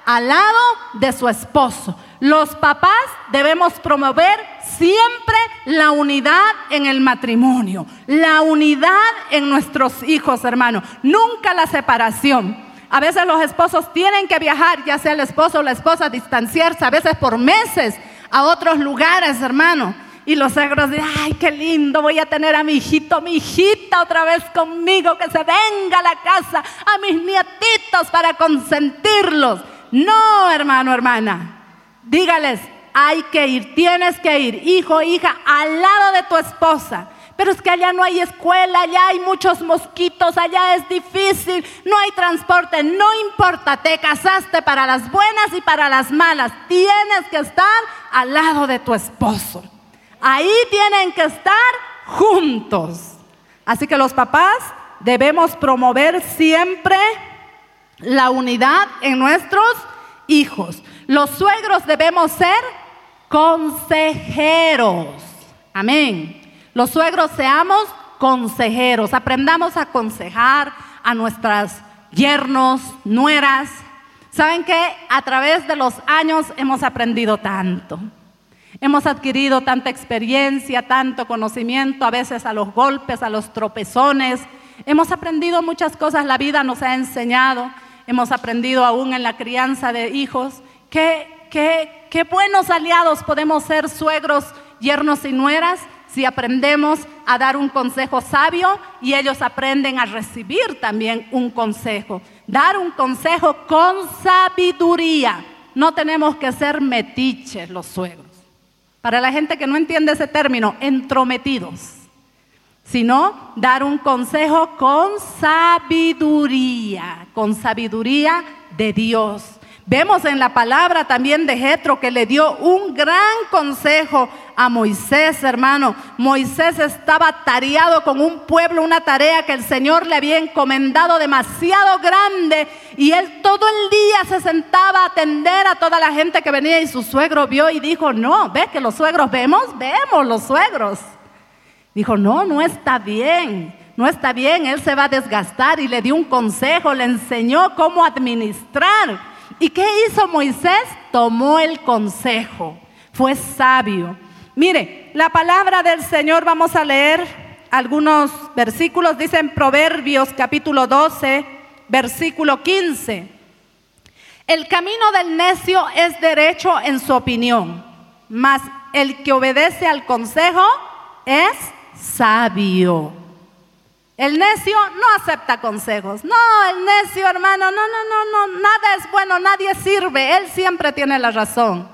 al lado de su esposo. Los papás debemos promover siempre la unidad en el matrimonio, la unidad en nuestros hijos, hermano, nunca la separación. A veces los esposos tienen que viajar, ya sea el esposo o la esposa, distanciarse, a veces por meses a otros lugares, hermano. Y los suegros dicen, ay, qué lindo, voy a tener a mi hijito, mi hijita otra vez conmigo, que se venga a la casa, a mis nietitos para consentirlos. No, hermano, hermana. Dígales, hay que ir, tienes que ir, hijo, hija, al lado de tu esposa. Pero es que allá no hay escuela, allá hay muchos mosquitos, allá es difícil, no hay transporte, no importa, te casaste para las buenas y para las malas. Tienes que estar al lado de tu esposo. Ahí tienen que estar juntos. Así que los papás debemos promover siempre la unidad en nuestros hijos. Los suegros debemos ser consejeros. Amén. Los suegros seamos consejeros, aprendamos a aconsejar a nuestras yernos, nueras. ¿Saben que A través de los años hemos aprendido tanto. Hemos adquirido tanta experiencia, tanto conocimiento, a veces a los golpes, a los tropezones. Hemos aprendido muchas cosas, la vida nos ha enseñado. Hemos aprendido aún en la crianza de hijos. Qué, buenos aliados podemos ser suegros, yernos y nueras si aprendemos a dar un consejo sabio y ellos aprenden a recibir también un consejo. Dar un consejo con sabiduría. No tenemos que ser metiches los suegros. Para la gente que no entiende ese término, entrometidos. Sino dar un consejo con sabiduría, con sabiduría de Dios. Vemos en la palabra también de Jetro que le dio un gran consejo a Moisés, hermano. Moisés estaba tareado con un pueblo, una tarea que el Señor le había encomendado demasiado grande y él todo el día se sentaba a atender a toda la gente que venía y su suegro vio y dijo, no, ¿ves que los suegros vemos? Vemos los suegros. Dijo, no, no está bien. No está bien, él se va a desgastar y le dio un consejo, le enseñó cómo administrar. ¿Y qué hizo Moisés? Tomó el consejo, fue sabio. Mire, la palabra del Señor, vamos a leer algunos versículos, dice en Proverbios capítulo 12, versículo 15. El camino del necio es derecho en su opinión, mas el que obedece al consejo es sabio. El necio no acepta consejos. No, el necio, hermano, no, no, no, no, nada es bueno, nadie sirve. Él siempre tiene la razón.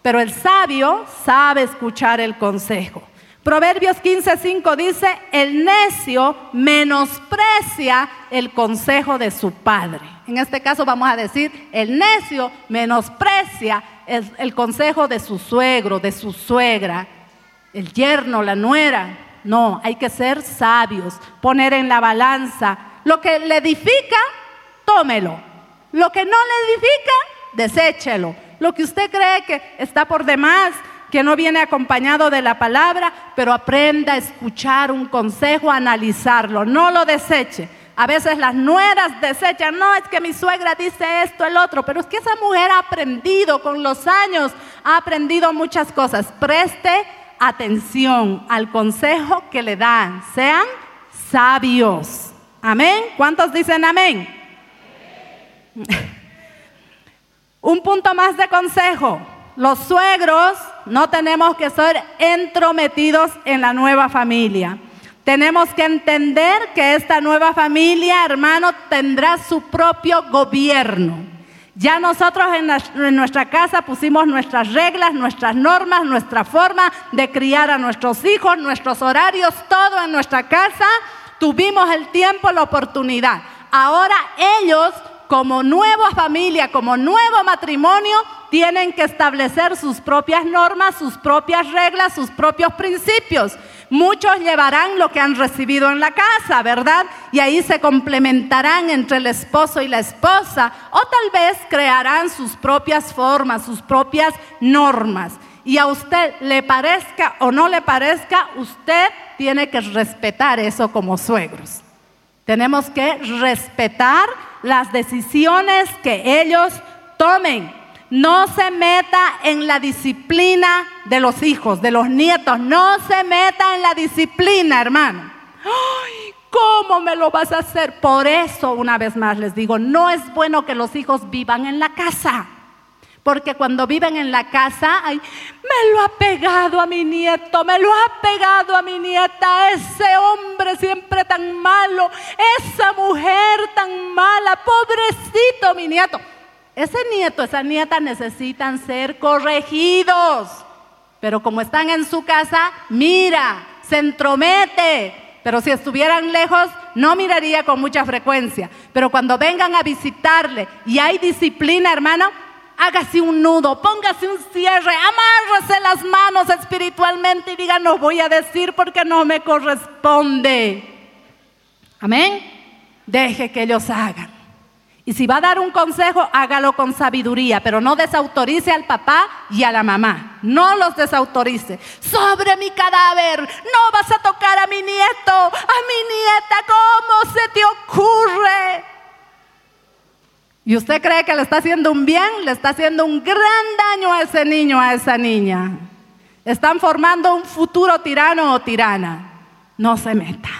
Pero el sabio sabe escuchar el consejo. Proverbios 15:5 dice, el necio menosprecia el consejo de su padre. En este caso vamos a decir, el necio menosprecia el, el consejo de su suegro, de su suegra, el yerno, la nuera. No, hay que ser sabios, poner en la balanza. Lo que le edifica, tómelo. Lo que no le edifica, deséchelo. Lo que usted cree que está por demás, que no viene acompañado de la palabra, pero aprenda a escuchar un consejo, a analizarlo, no lo deseche. A veces las nueras desechan, no, es que mi suegra dice esto, el otro, pero es que esa mujer ha aprendido con los años, ha aprendido muchas cosas. Preste atención al consejo que le dan. Sean sabios. Amén. ¿Cuántos dicen amén? Un punto más de consejo. Los suegros no tenemos que ser entrometidos en la nueva familia. Tenemos que entender que esta nueva familia, hermano, tendrá su propio gobierno. Ya nosotros en, nuestra casa pusimos nuestras reglas, nuestras normas, nuestra forma de criar a nuestros hijos, nuestros horarios, todo en nuestra casa. Tuvimos el tiempo, la oportunidad. Ahora ellos, como nueva familia, como nuevo matrimonio, tienen que establecer sus propias normas, sus propias reglas, sus propios principios. Muchos llevarán lo que han recibido en la casa, ¿verdad? Y ahí se complementarán entre el esposo y la esposa. O tal vez crearán sus propias formas, sus propias normas. Y a usted le parezca o no le parezca, usted tiene que respetar eso como suegros. Tenemos que respetar las decisiones que ellos tomen. No se meta en la disciplina de los hijos, de los nietos. No se meta en la disciplina, hermano. Ay, ¿cómo me lo vas a hacer? Por eso, una vez más les digo, no es bueno que los hijos vivan en la casa. Porque cuando viven en la casa, ay, me lo ha pegado a mi nieto, me lo ha pegado a mi nieta, ese hombre siempre tan malo, esa mujer tan mala, pobrecito mi nieto. Ese nieto, esa nieta necesitan ser corregidos. Pero como están en su casa, mira, se entromete, pero si estuvieran lejos, no miraría con mucha frecuencia. Pero cuando vengan a visitarle y hay disciplina, hermano, hágase un nudo, póngase un cierre, amárrese las manos espiritualmente y diga, no voy a decir porque no me corresponde. Amén. Deje que ellos hagan. Y si va a dar un consejo, hágalo con sabiduría, pero no desautorice al papá y a la mamá. No los desautorice. Sobre mi cadáver, no vas a tocar a mi nieto, a mi nieta, ¿cómo se te ocurre? Y usted cree que le está haciendo un bien, le está haciendo un gran daño a ese niño, a esa niña. Están formando un futuro tirano o tirana. No se meta.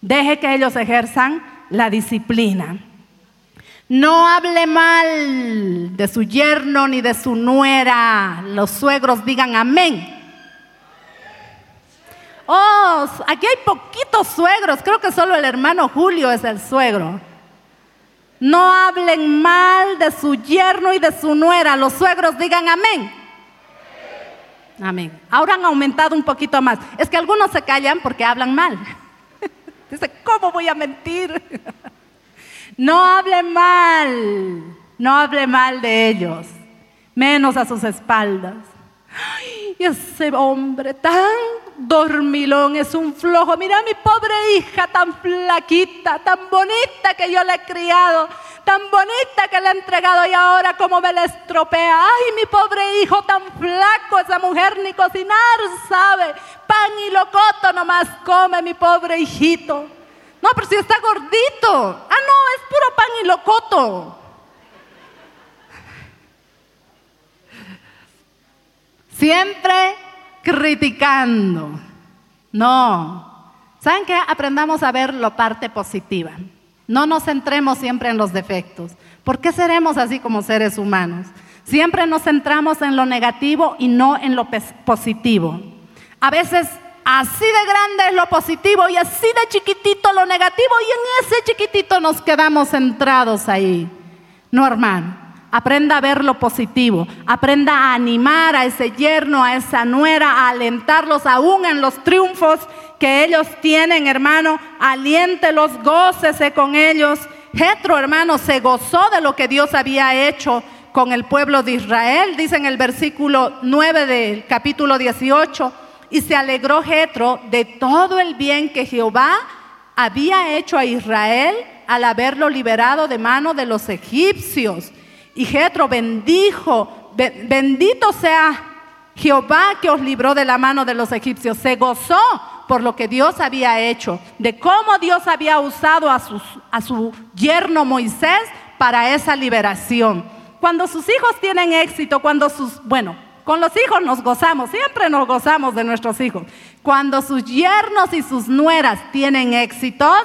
Deje que ellos ejerzan la disciplina. No hable mal de su yerno ni de su nuera. Los suegros digan amén. Oh, aquí hay poquitos suegros. Creo que solo el hermano Julio es el suegro. No hablen mal de su yerno y de su nuera. Los suegros digan amén. Amén. Ahora han aumentado un poquito más. Es que algunos se callan porque hablan mal. Dice, ¿cómo voy a mentir? No hable mal, no hable mal de ellos, menos a sus espaldas. Ay, ese hombre tan dormilón es un flojo. Mira mi pobre hija tan flaquita, tan bonita que yo le he criado, tan bonita que le he entregado y ahora como me la estropea. Ay, mi pobre hijo tan flaco, esa mujer ni cocinar sabe. Pan y locoto nomás come mi pobre hijito. No, pero si está gordito. Ah, no, es puro pan y locoto. Siempre criticando. No. ¿Saben qué? Aprendamos a ver la parte positiva. No nos centremos siempre en los defectos. ¿Por qué seremos así como seres humanos? Siempre nos centramos en lo negativo y no en lo positivo. A veces Así de grande es lo positivo y así de chiquitito lo negativo y en ese chiquitito nos quedamos centrados ahí. No, hermano. Aprenda a ver lo positivo, aprenda a animar a ese yerno, a esa nuera, a alentarlos aún en los triunfos que ellos tienen, hermano. Aliéntelos, gócese con ellos. Jetro, hermano, se gozó de lo que Dios había hecho con el pueblo de Israel, dice en el versículo 9 del capítulo 18. Y se alegró Jetro de todo el bien que Jehová había hecho a Israel al haberlo liberado de mano de los egipcios. Y Jetro bendijo, bendito sea Jehová que os libró de la mano de los egipcios. Se gozó por lo que Dios había hecho, de cómo Dios había usado a, a su yerno Moisés para esa liberación. Cuando sus hijos tienen éxito, cuando sus, bueno, con los hijos nos gozamos, siempre nos gozamos de nuestros hijos. Cuando sus yernos y sus nueras tienen éxitos,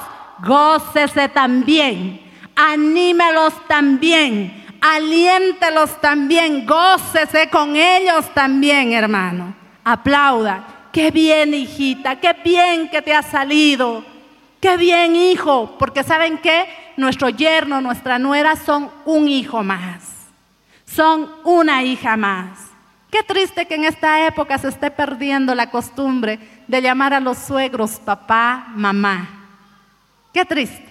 gócese también, anímelos también, aliéntelos también, gócese con ellos también, hermano. Aplauda. Qué bien, hijita, qué bien que te ha salido. Qué bien, hijo, porque saben que nuestro yerno, nuestra nuera son un hijo más. Son una hija más. Qué triste que en esta época se esté perdiendo la costumbre de llamar a los suegros papá, mamá. Qué triste.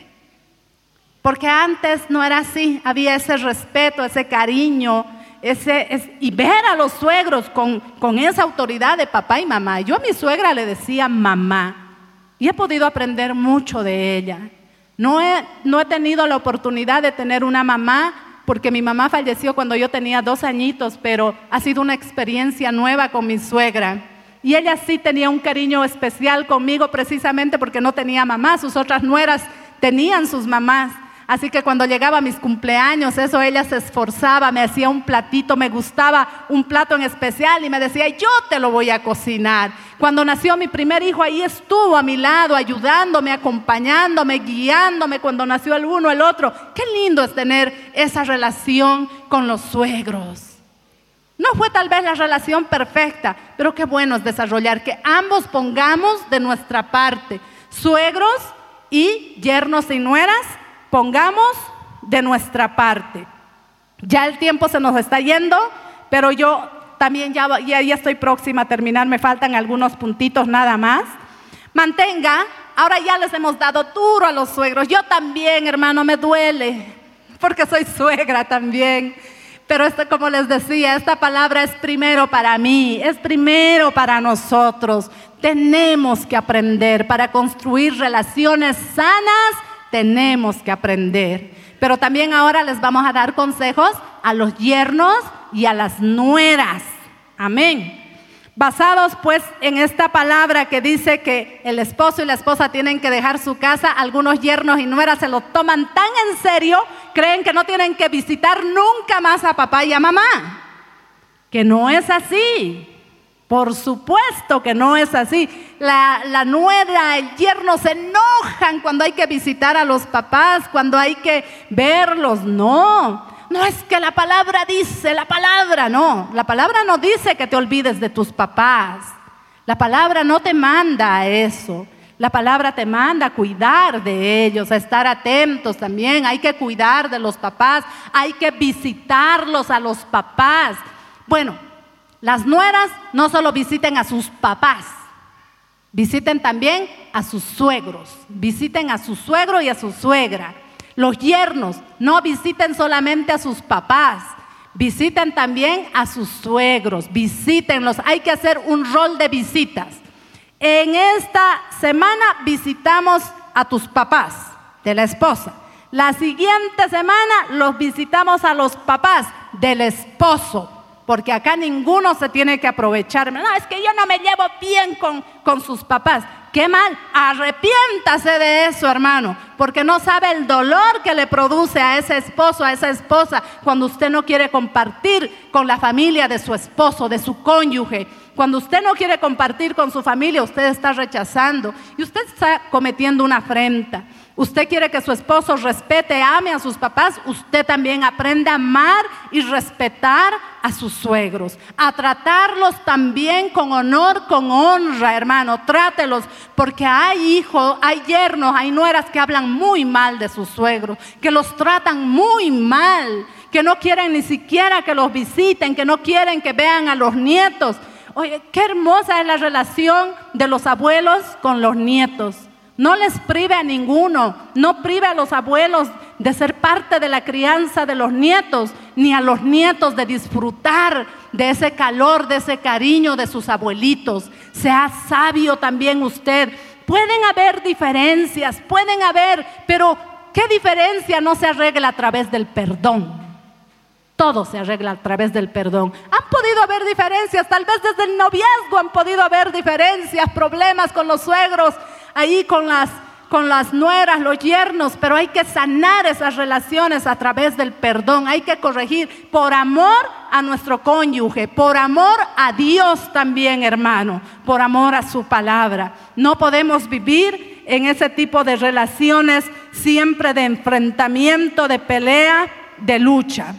Porque antes no era así, había ese respeto, ese cariño, ese, y ver a los suegros con, con esa autoridad de papá y mamá. Yo a mi suegra le decía mamá y he podido aprender mucho de ella. No he, no he tenido la oportunidad de tener una mamá porque mi mamá falleció cuando yo tenía dos añitos, pero ha sido una experiencia nueva con mi suegra. Y ella sí tenía un cariño especial conmigo precisamente porque no tenía mamá, sus otras nueras tenían sus mamás. Así que cuando llegaba a mis cumpleaños, eso ella se esforzaba, me hacía un platito, me gustaba un plato en especial y me decía, yo te lo voy a cocinar. Cuando nació mi primer hijo, ahí estuvo a mi lado, ayudándome, acompañándome, guiándome. Cuando nació el uno, el otro. Qué lindo es tener esa relación con los suegros. No fue tal vez la relación perfecta, pero qué bueno es desarrollar que ambos pongamos de nuestra parte, suegros y yernos y nueras pongamos de nuestra parte. Ya el tiempo se nos está yendo, pero yo también ya, ya, estoy próxima a terminar, me faltan algunos puntitos nada más. Mantenga, ahora ya les hemos dado duro a los suegros, yo también, hermano, me duele, porque soy suegra también. Pero esto, como les decía, esta palabra es primero para mí, es primero para nosotros. Tenemos que aprender para construir relaciones sanas tenemos que aprender. Pero también ahora les vamos a dar consejos a los yernos y a las nueras. Amén. Basados pues en esta palabra que dice que el esposo y la esposa tienen que dejar su casa, algunos yernos y nueras se lo toman tan en serio, creen que no tienen que visitar nunca más a papá y a mamá. Que no es así. Por supuesto que no es así. La, la, nuera, el yerno se enojan cuando hay que visitar a los papás, cuando hay que verlos. No, no es que la palabra dice, la palabra no. La palabra no dice que te olvides de tus papás. La palabra no te manda a eso. La palabra te manda a cuidar de ellos, a estar atentos también. Hay que cuidar de los papás, hay que visitarlos a los papás. Bueno, las nueras no solo visiten a sus papás, visiten también a sus suegros, visiten a su suegro y a su suegra. Los yernos no visiten solamente a sus papás, visiten también a sus suegros, visítenlos. Hay que hacer un rol de visitas. En esta semana visitamos a tus papás de la esposa. La siguiente semana los visitamos a los papás del esposo porque acá ninguno se tiene que aprovechar. No, es que yo no me llevo bien con, con sus papás. Qué mal, arrepiéntase de eso, hermano, porque no sabe el dolor que le produce a ese esposo, a esa esposa, cuando usted no quiere compartir con la familia de su esposo, de su cónyuge. Cuando usted no quiere compartir con su familia, usted está rechazando y usted está cometiendo una afrenta. Usted quiere que su esposo respete, ame a sus papás, usted también aprende a amar y respetar a sus suegros, a tratarlos también con honor, con honra, hermano, trátelos, porque hay hijos, hay yernos, hay nueras que hablan muy mal de sus suegros, que los tratan muy mal, que no quieren ni siquiera que los visiten, que no quieren que vean a los nietos. Oye, qué hermosa es la relación de los abuelos con los nietos. No les prive a ninguno, no prive a los abuelos de ser parte de la crianza de los nietos, ni a los nietos de disfrutar de ese calor, de ese cariño de sus abuelitos. Sea sabio también usted. Pueden haber diferencias, pueden haber, pero ¿qué diferencia no se arregla a través del perdón? Todo se arregla a través del perdón. Han podido haber diferencias, tal vez desde el noviazgo han podido haber diferencias, problemas con los suegros, ahí con las, con las nueras, los yernos, pero hay que sanar esas relaciones a través del perdón, hay que corregir por amor a nuestro cónyuge, por amor a Dios también, hermano, por amor a su palabra. No podemos vivir en ese tipo de relaciones siempre de enfrentamiento, de pelea, de lucha.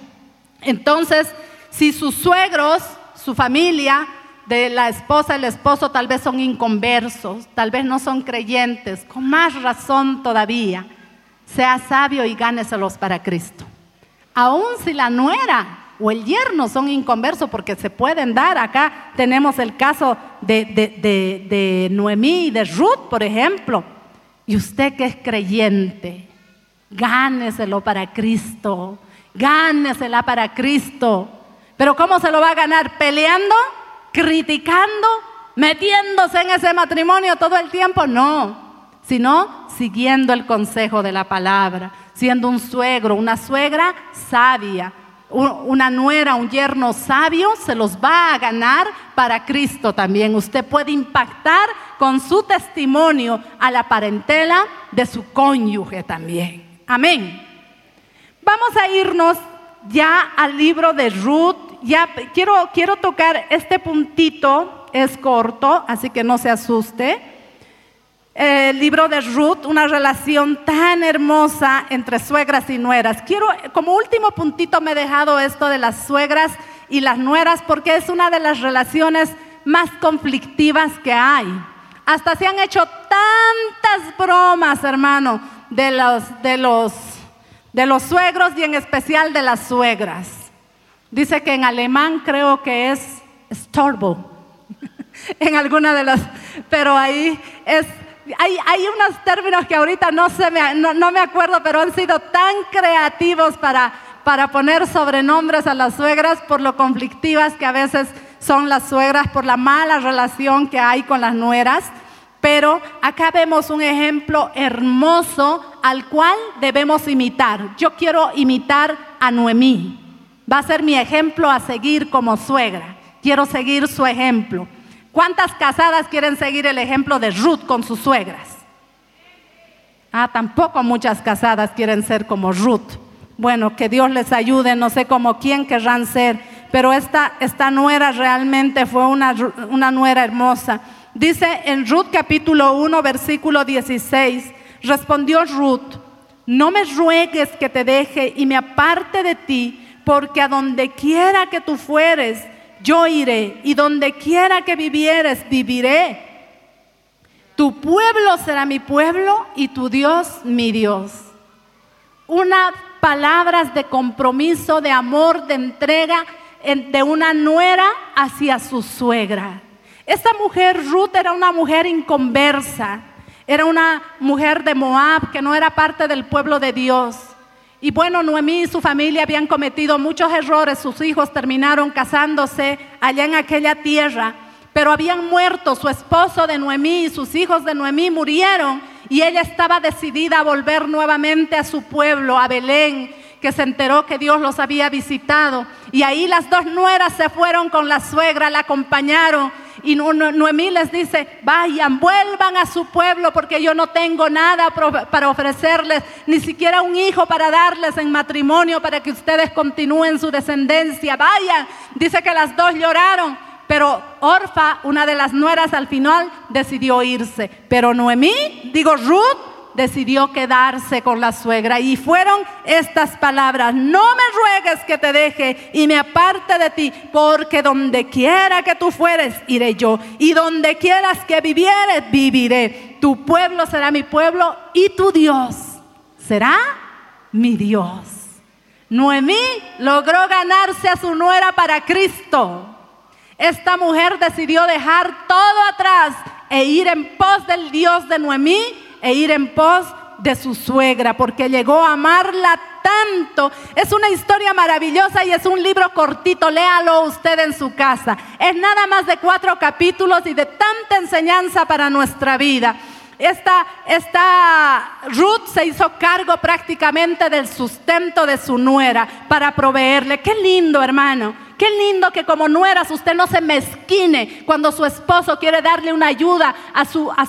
Entonces, si sus suegros, su familia, de la esposa el esposo tal vez son inconversos, tal vez no son creyentes, con más razón todavía, sea sabio y gáneselos para Cristo. Aún si la nuera o el yerno son inconversos, porque se pueden dar, acá tenemos el caso de, de Noemí y de Ruth, por ejemplo, y usted que es creyente, gáneselo para Cristo, gánesela para Cristo. Pero ¿cómo se lo va a ganar? ¿Peleando? Criticando, metiéndose en ese matrimonio todo el tiempo, no, sino siguiendo el consejo de la palabra, siendo un suegro, una suegra sabia, una nuera, un yerno sabio, se los va a ganar para Cristo también. Usted puede impactar con su testimonio a la parentela de su cónyuge también. Amén. Vamos a irnos ya al libro de Ruth. Ya quiero, quiero tocar este puntito, es corto, así que no se asuste. El libro de Ruth, una relación tan hermosa entre suegras y nueras. Quiero, como último puntito me he dejado esto de las suegras y las nueras porque es una de las relaciones más conflictivas que hay. Hasta se han hecho tantas bromas, hermano, de los, de los, de los suegros y en especial de las suegras. Dice que en alemán creo que es estorbo. en alguna de las, pero ahí es, hay, hay, unos términos que ahorita no, se me, no, no me acuerdo, pero han sido tan creativos para, para poner sobrenombres a las suegras por lo conflictivas que a veces son las suegras por la mala relación que hay con las nueras. Pero acá vemos un ejemplo hermoso al cual debemos imitar. Yo quiero imitar a Noemí. Va a ser mi ejemplo a seguir como suegra. Quiero seguir su ejemplo. ¿Cuántas casadas quieren seguir el ejemplo de Ruth con sus suegras? Ah, tampoco muchas casadas quieren ser como Ruth. Bueno, que Dios les ayude, no sé cómo quién querrán ser, pero esta, esta nuera realmente fue una, una nuera hermosa. Dice en Ruth capítulo 1, versículo 16, respondió Ruth, no me ruegues que te deje y me aparte de ti, porque a donde quiera que tú fueres, yo iré, y donde quiera que vivieres, viviré. Tu pueblo será mi pueblo y tu Dios mi Dios. Unas palabras de compromiso, de amor, de entrega de una nuera hacia su suegra. Esta mujer, Ruth, era una mujer inconversa, era una mujer de Moab que no era parte del pueblo de Dios. Y bueno, Noemí y su familia habían cometido muchos errores, sus hijos terminaron casándose allá en aquella tierra, pero habían muerto, su esposo de Noemí y sus hijos de Noemí murieron y ella estaba decidida a volver nuevamente a su pueblo, a Belén, que se enteró que Dios los había visitado. Y ahí las dos nueras se fueron con la suegra, la acompañaron. Y Noemí les dice, vayan, vuelvan a su pueblo porque yo no tengo nada para ofrecerles, ni siquiera un hijo para darles en matrimonio para que ustedes continúen su descendencia. Vayan. Dice que las dos lloraron, pero Orfa, una de las nueras al final, decidió irse. Pero Noemí, digo Ruth, decidió quedarse con la suegra. Y fueron estas palabras, no me ruegues que te deje y me aparte de ti, porque donde quiera que tú fueres, iré yo. Y donde quieras que vivieres, viviré. Tu pueblo será mi pueblo y tu Dios será mi Dios. Noemí logró ganarse a su nuera para Cristo. Esta mujer decidió dejar todo atrás e ir en pos del Dios de Noemí e ir en pos de su suegra, porque llegó a amarla tanto. Es una historia maravillosa y es un libro cortito, léalo usted en su casa. Es nada más de cuatro capítulos y de tanta enseñanza para nuestra vida. Esta, esta Ruth se hizo cargo prácticamente del sustento de su nuera para proveerle. Qué lindo, hermano. Qué lindo que como nueras usted no se mezquine cuando su esposo quiere darle una ayuda a, su, a,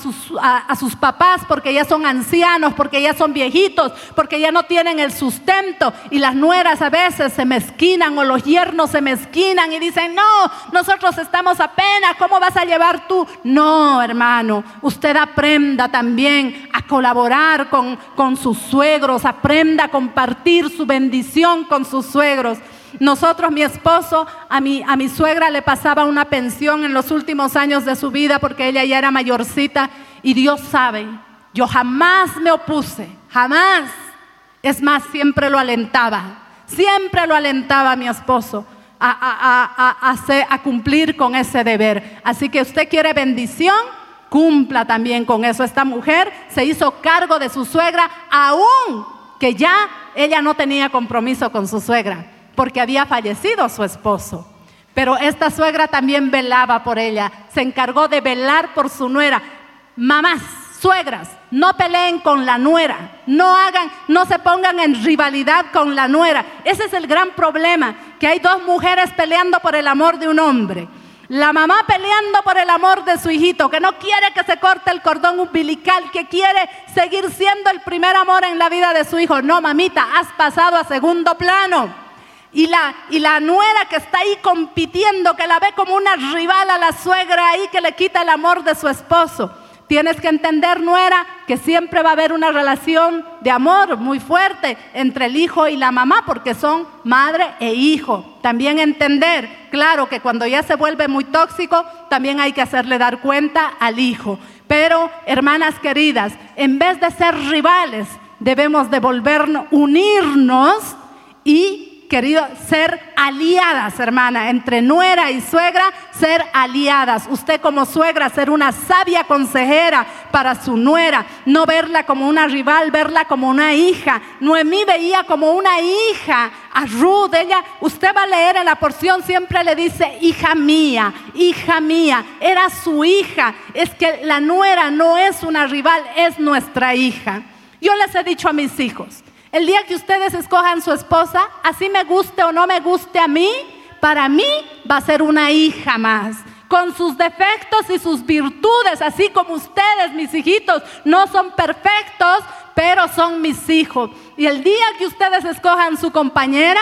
sus, papás porque ya son ancianos, porque ya son viejitos, porque ya no tienen el sustento. Y las nueras a veces se mezquinan o los yernos se mezquinan y dicen, no, nosotros estamos apenas, ¿cómo vas a llevar tú? No, hermano, usted aprenda también a colaborar con sus suegros, aprenda a compartir su bendición con sus suegros. Nosotros, mi esposo, a mi, a mi suegra le pasaba una pensión en los últimos años de su vida porque ella ya era mayorcita y Dios sabe, yo jamás me opuse, jamás. Es más, siempre lo alentaba, siempre lo alentaba a mi esposo a, a, cumplir con ese deber. Así que usted quiere bendición, cumpla también con eso. Esta mujer se hizo cargo de su suegra, aún que ya ella no tenía compromiso con su suegra porque había fallecido su esposo. Pero esta suegra también velaba por ella, se encargó de velar por su nuera. Mamás, suegras, no peleen con la nuera, no hagan, no se pongan en rivalidad con la nuera. Ese es el gran problema, que hay dos mujeres peleando por el amor de un hombre. La mamá peleando por el amor de su hijito, que no quiere que se corte el cordón umbilical, que quiere seguir siendo el primer amor en la vida de su hijo. No, mamita, has pasado a segundo plano. Y la, nuera que está ahí compitiendo, que la ve como una rival a la suegra ahí que le quita el amor de su esposo. Tienes que entender, nuera, que siempre va a haber una relación de amor muy fuerte entre el hijo y la mamá, porque son madre e hijo. También entender, claro, que cuando ya se vuelve muy tóxico, también hay que hacerle dar cuenta al hijo. Pero, hermanas queridas, en vez de ser rivales, debemos de volvernos, unirnos y querido, ser aliadas, hermana, entre nuera y suegra, ser aliadas. Usted como suegra, ser una sabia consejera para su nuera, no verla como una rival, verla como una hija. Noemí veía como una hija a Ruth, ella, usted va a leer en la porción, siempre le dice, hija mía, hija mía, era su hija. Es que la nuera no es una rival, es nuestra hija. Yo les he dicho a mis hijos, el día que ustedes escojan su esposa, así me guste o no me guste a mí, para mí va a ser una hija más con sus defectos y sus virtudes, así como ustedes, mis hijitos, no son perfectos, pero son mis hijos. Y el día que ustedes escojan su compañera,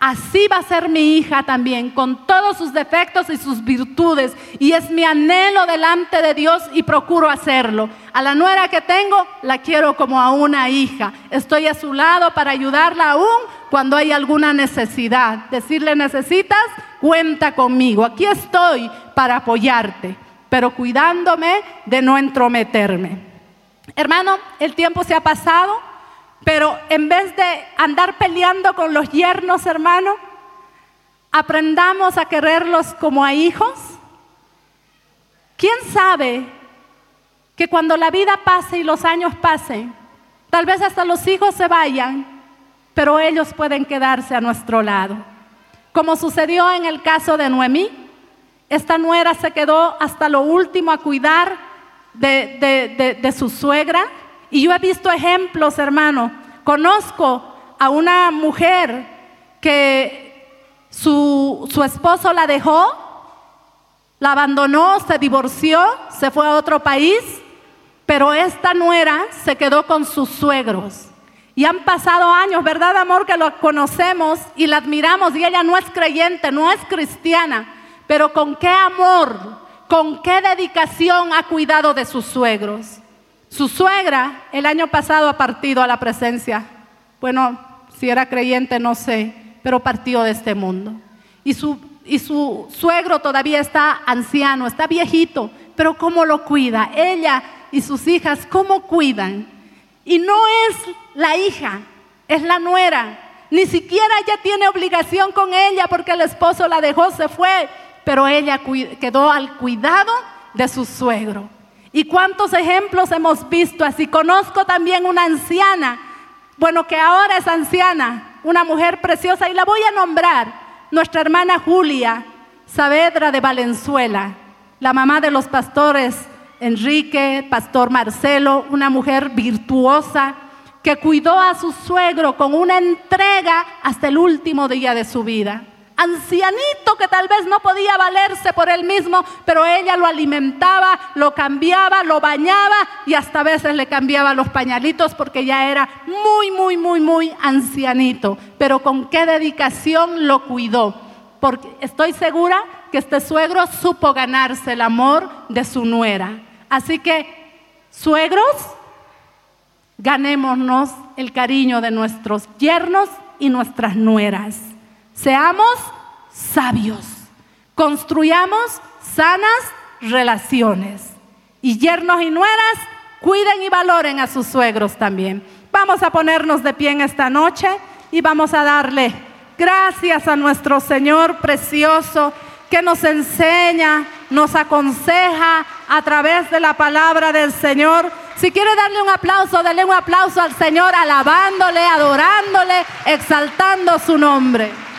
Así va a ser mi hija también, con todos sus defectos y sus virtudes. Y es mi anhelo delante de Dios y procuro hacerlo. A la nuera que tengo, la quiero como a una hija. Estoy a su lado para ayudarla aún cuando hay alguna necesidad. Decirle, necesitas, cuenta conmigo. Aquí estoy para apoyarte, pero cuidándome de no entrometerme. Hermano, el tiempo se ha pasado. Pero en vez de andar peleando con los yernos, hermano, aprendamos a quererlos como a hijos. ¿Quién sabe que cuando la vida pase y los años pasen, tal vez hasta los hijos se vayan, pero ellos pueden quedarse a nuestro lado? Como sucedió en el caso de Noemí, esta nuera se quedó hasta lo último a cuidar de, de su suegra y yo he visto ejemplos, hermano. Conozco a una mujer que su, su esposo la dejó, la abandonó, se divorció, se fue a otro país, pero esta nuera se quedó con sus suegros. Y han pasado años, ¿verdad, amor? Que lo conocemos y la admiramos y ella no es creyente, no es cristiana, pero con qué amor, con qué dedicación ha cuidado de sus suegros. Su suegra el año pasado ha partido a la presencia. Bueno, si era creyente no sé, pero partió de este mundo. Y su, y su suegro todavía está anciano, está viejito, pero ¿cómo lo cuida? Ella y sus hijas, ¿cómo cuidan? Y no es la hija, es la nuera. Ni siquiera ella tiene obligación con ella porque el esposo la dejó, se fue, pero ella quedó al cuidado de su suegro. ¿Y cuántos ejemplos hemos visto así? Conozco también una anciana, bueno, que ahora es anciana, una mujer preciosa, y la voy a nombrar, nuestra hermana Julia Saavedra de Valenzuela, la mamá de los pastores Enrique, pastor Marcelo, una mujer virtuosa que cuidó a su suegro con una entrega hasta el último día de su vida ancianito que tal vez no podía valerse por él mismo, pero ella lo alimentaba, lo cambiaba, lo bañaba y hasta a veces le cambiaba los pañalitos porque ya era muy, muy, muy, muy ancianito. Pero con qué dedicación lo cuidó. Porque estoy segura que este suegro supo ganarse el amor de su nuera. Así que, suegros, ganémonos el cariño de nuestros yernos y nuestras nueras. Seamos sabios, construyamos sanas relaciones. Y yernos y nueras, cuiden y valoren a sus suegros también. Vamos a ponernos de pie en esta noche y vamos a darle gracias a nuestro Señor precioso que nos enseña, nos aconseja a través de la palabra del Señor. Si quiere darle un aplauso, dale un aplauso al Señor, alabándole, adorándole, exaltando su nombre.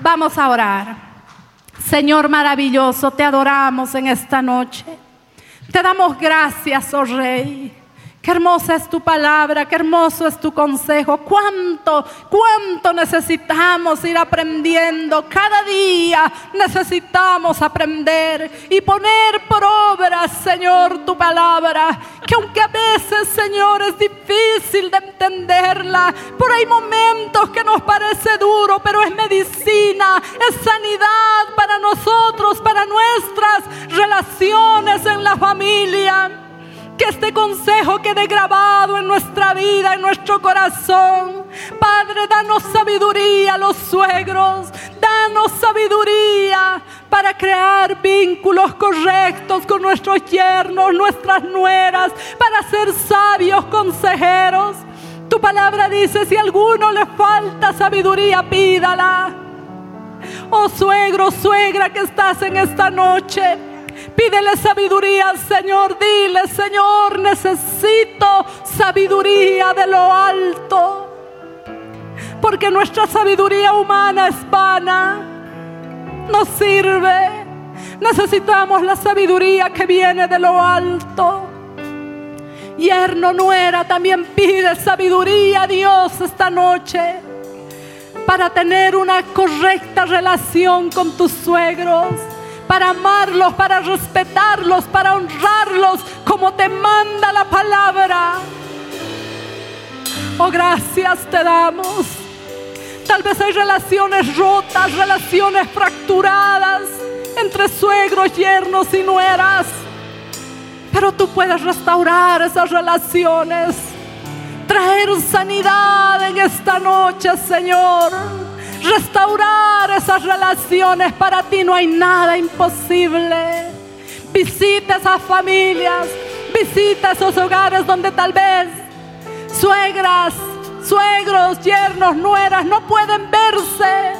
Vamos a orar. Señor maravilloso, te adoramos en esta noche. Te damos gracias, oh Rey. Qué hermosa es tu palabra, qué hermoso es tu consejo. Cuánto, cuánto necesitamos ir aprendiendo. Cada día necesitamos aprender y poner por obra, Señor, tu palabra. Que aunque a veces, Señor, es difícil de entenderla, por hay momentos que nos parece duro, pero es medicina, es sanidad para nosotros, para nuestras relaciones en la familia. Que este consejo quede grabado en nuestra vida, en nuestro corazón. Padre, danos sabiduría a los suegros. Danos sabiduría para crear vínculos correctos con nuestros yernos, nuestras nueras, para ser sabios consejeros. Tu palabra dice, si a alguno le falta sabiduría, pídala. Oh suegro, suegra que estás en esta noche. Pídele sabiduría al Señor. Dile, Señor, necesito sabiduría de lo alto. Porque nuestra sabiduría humana es vana. No sirve. Necesitamos la sabiduría que viene de lo alto. Yerno, nuera, también pide sabiduría a Dios esta noche para tener una correcta relación con tus suegros para amarlos, para respetarlos, para honrarlos como te manda la palabra. Oh, gracias te damos. Tal vez hay relaciones rotas, relaciones fracturadas entre suegros, yernos y nueras. Pero tú puedes restaurar esas relaciones, traer sanidad en esta noche, Señor restaurar esas relaciones. Para ti no hay nada imposible. Visita esas familias, visita esos hogares donde tal vez suegras, suegros, yernos, nueras no pueden verse.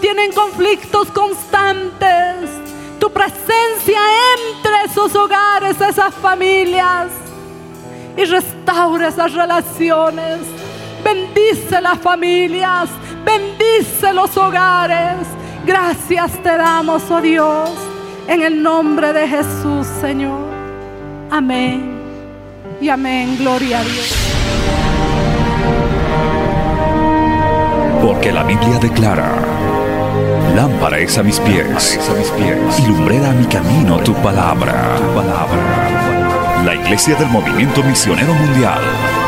Tienen conflictos constantes. Tu presencia entre esos hogares, esas familias y restaura esas relaciones. Bendice las familias, bendice los hogares. Gracias te damos, oh Dios, en el nombre de Jesús, Señor. Amén. Y amén. Gloria a Dios. Porque la Biblia declara, lámpara es a mis pies, a mis pies y lumbrera a mi camino tu palabra. tu palabra. La Iglesia del Movimiento Misionero Mundial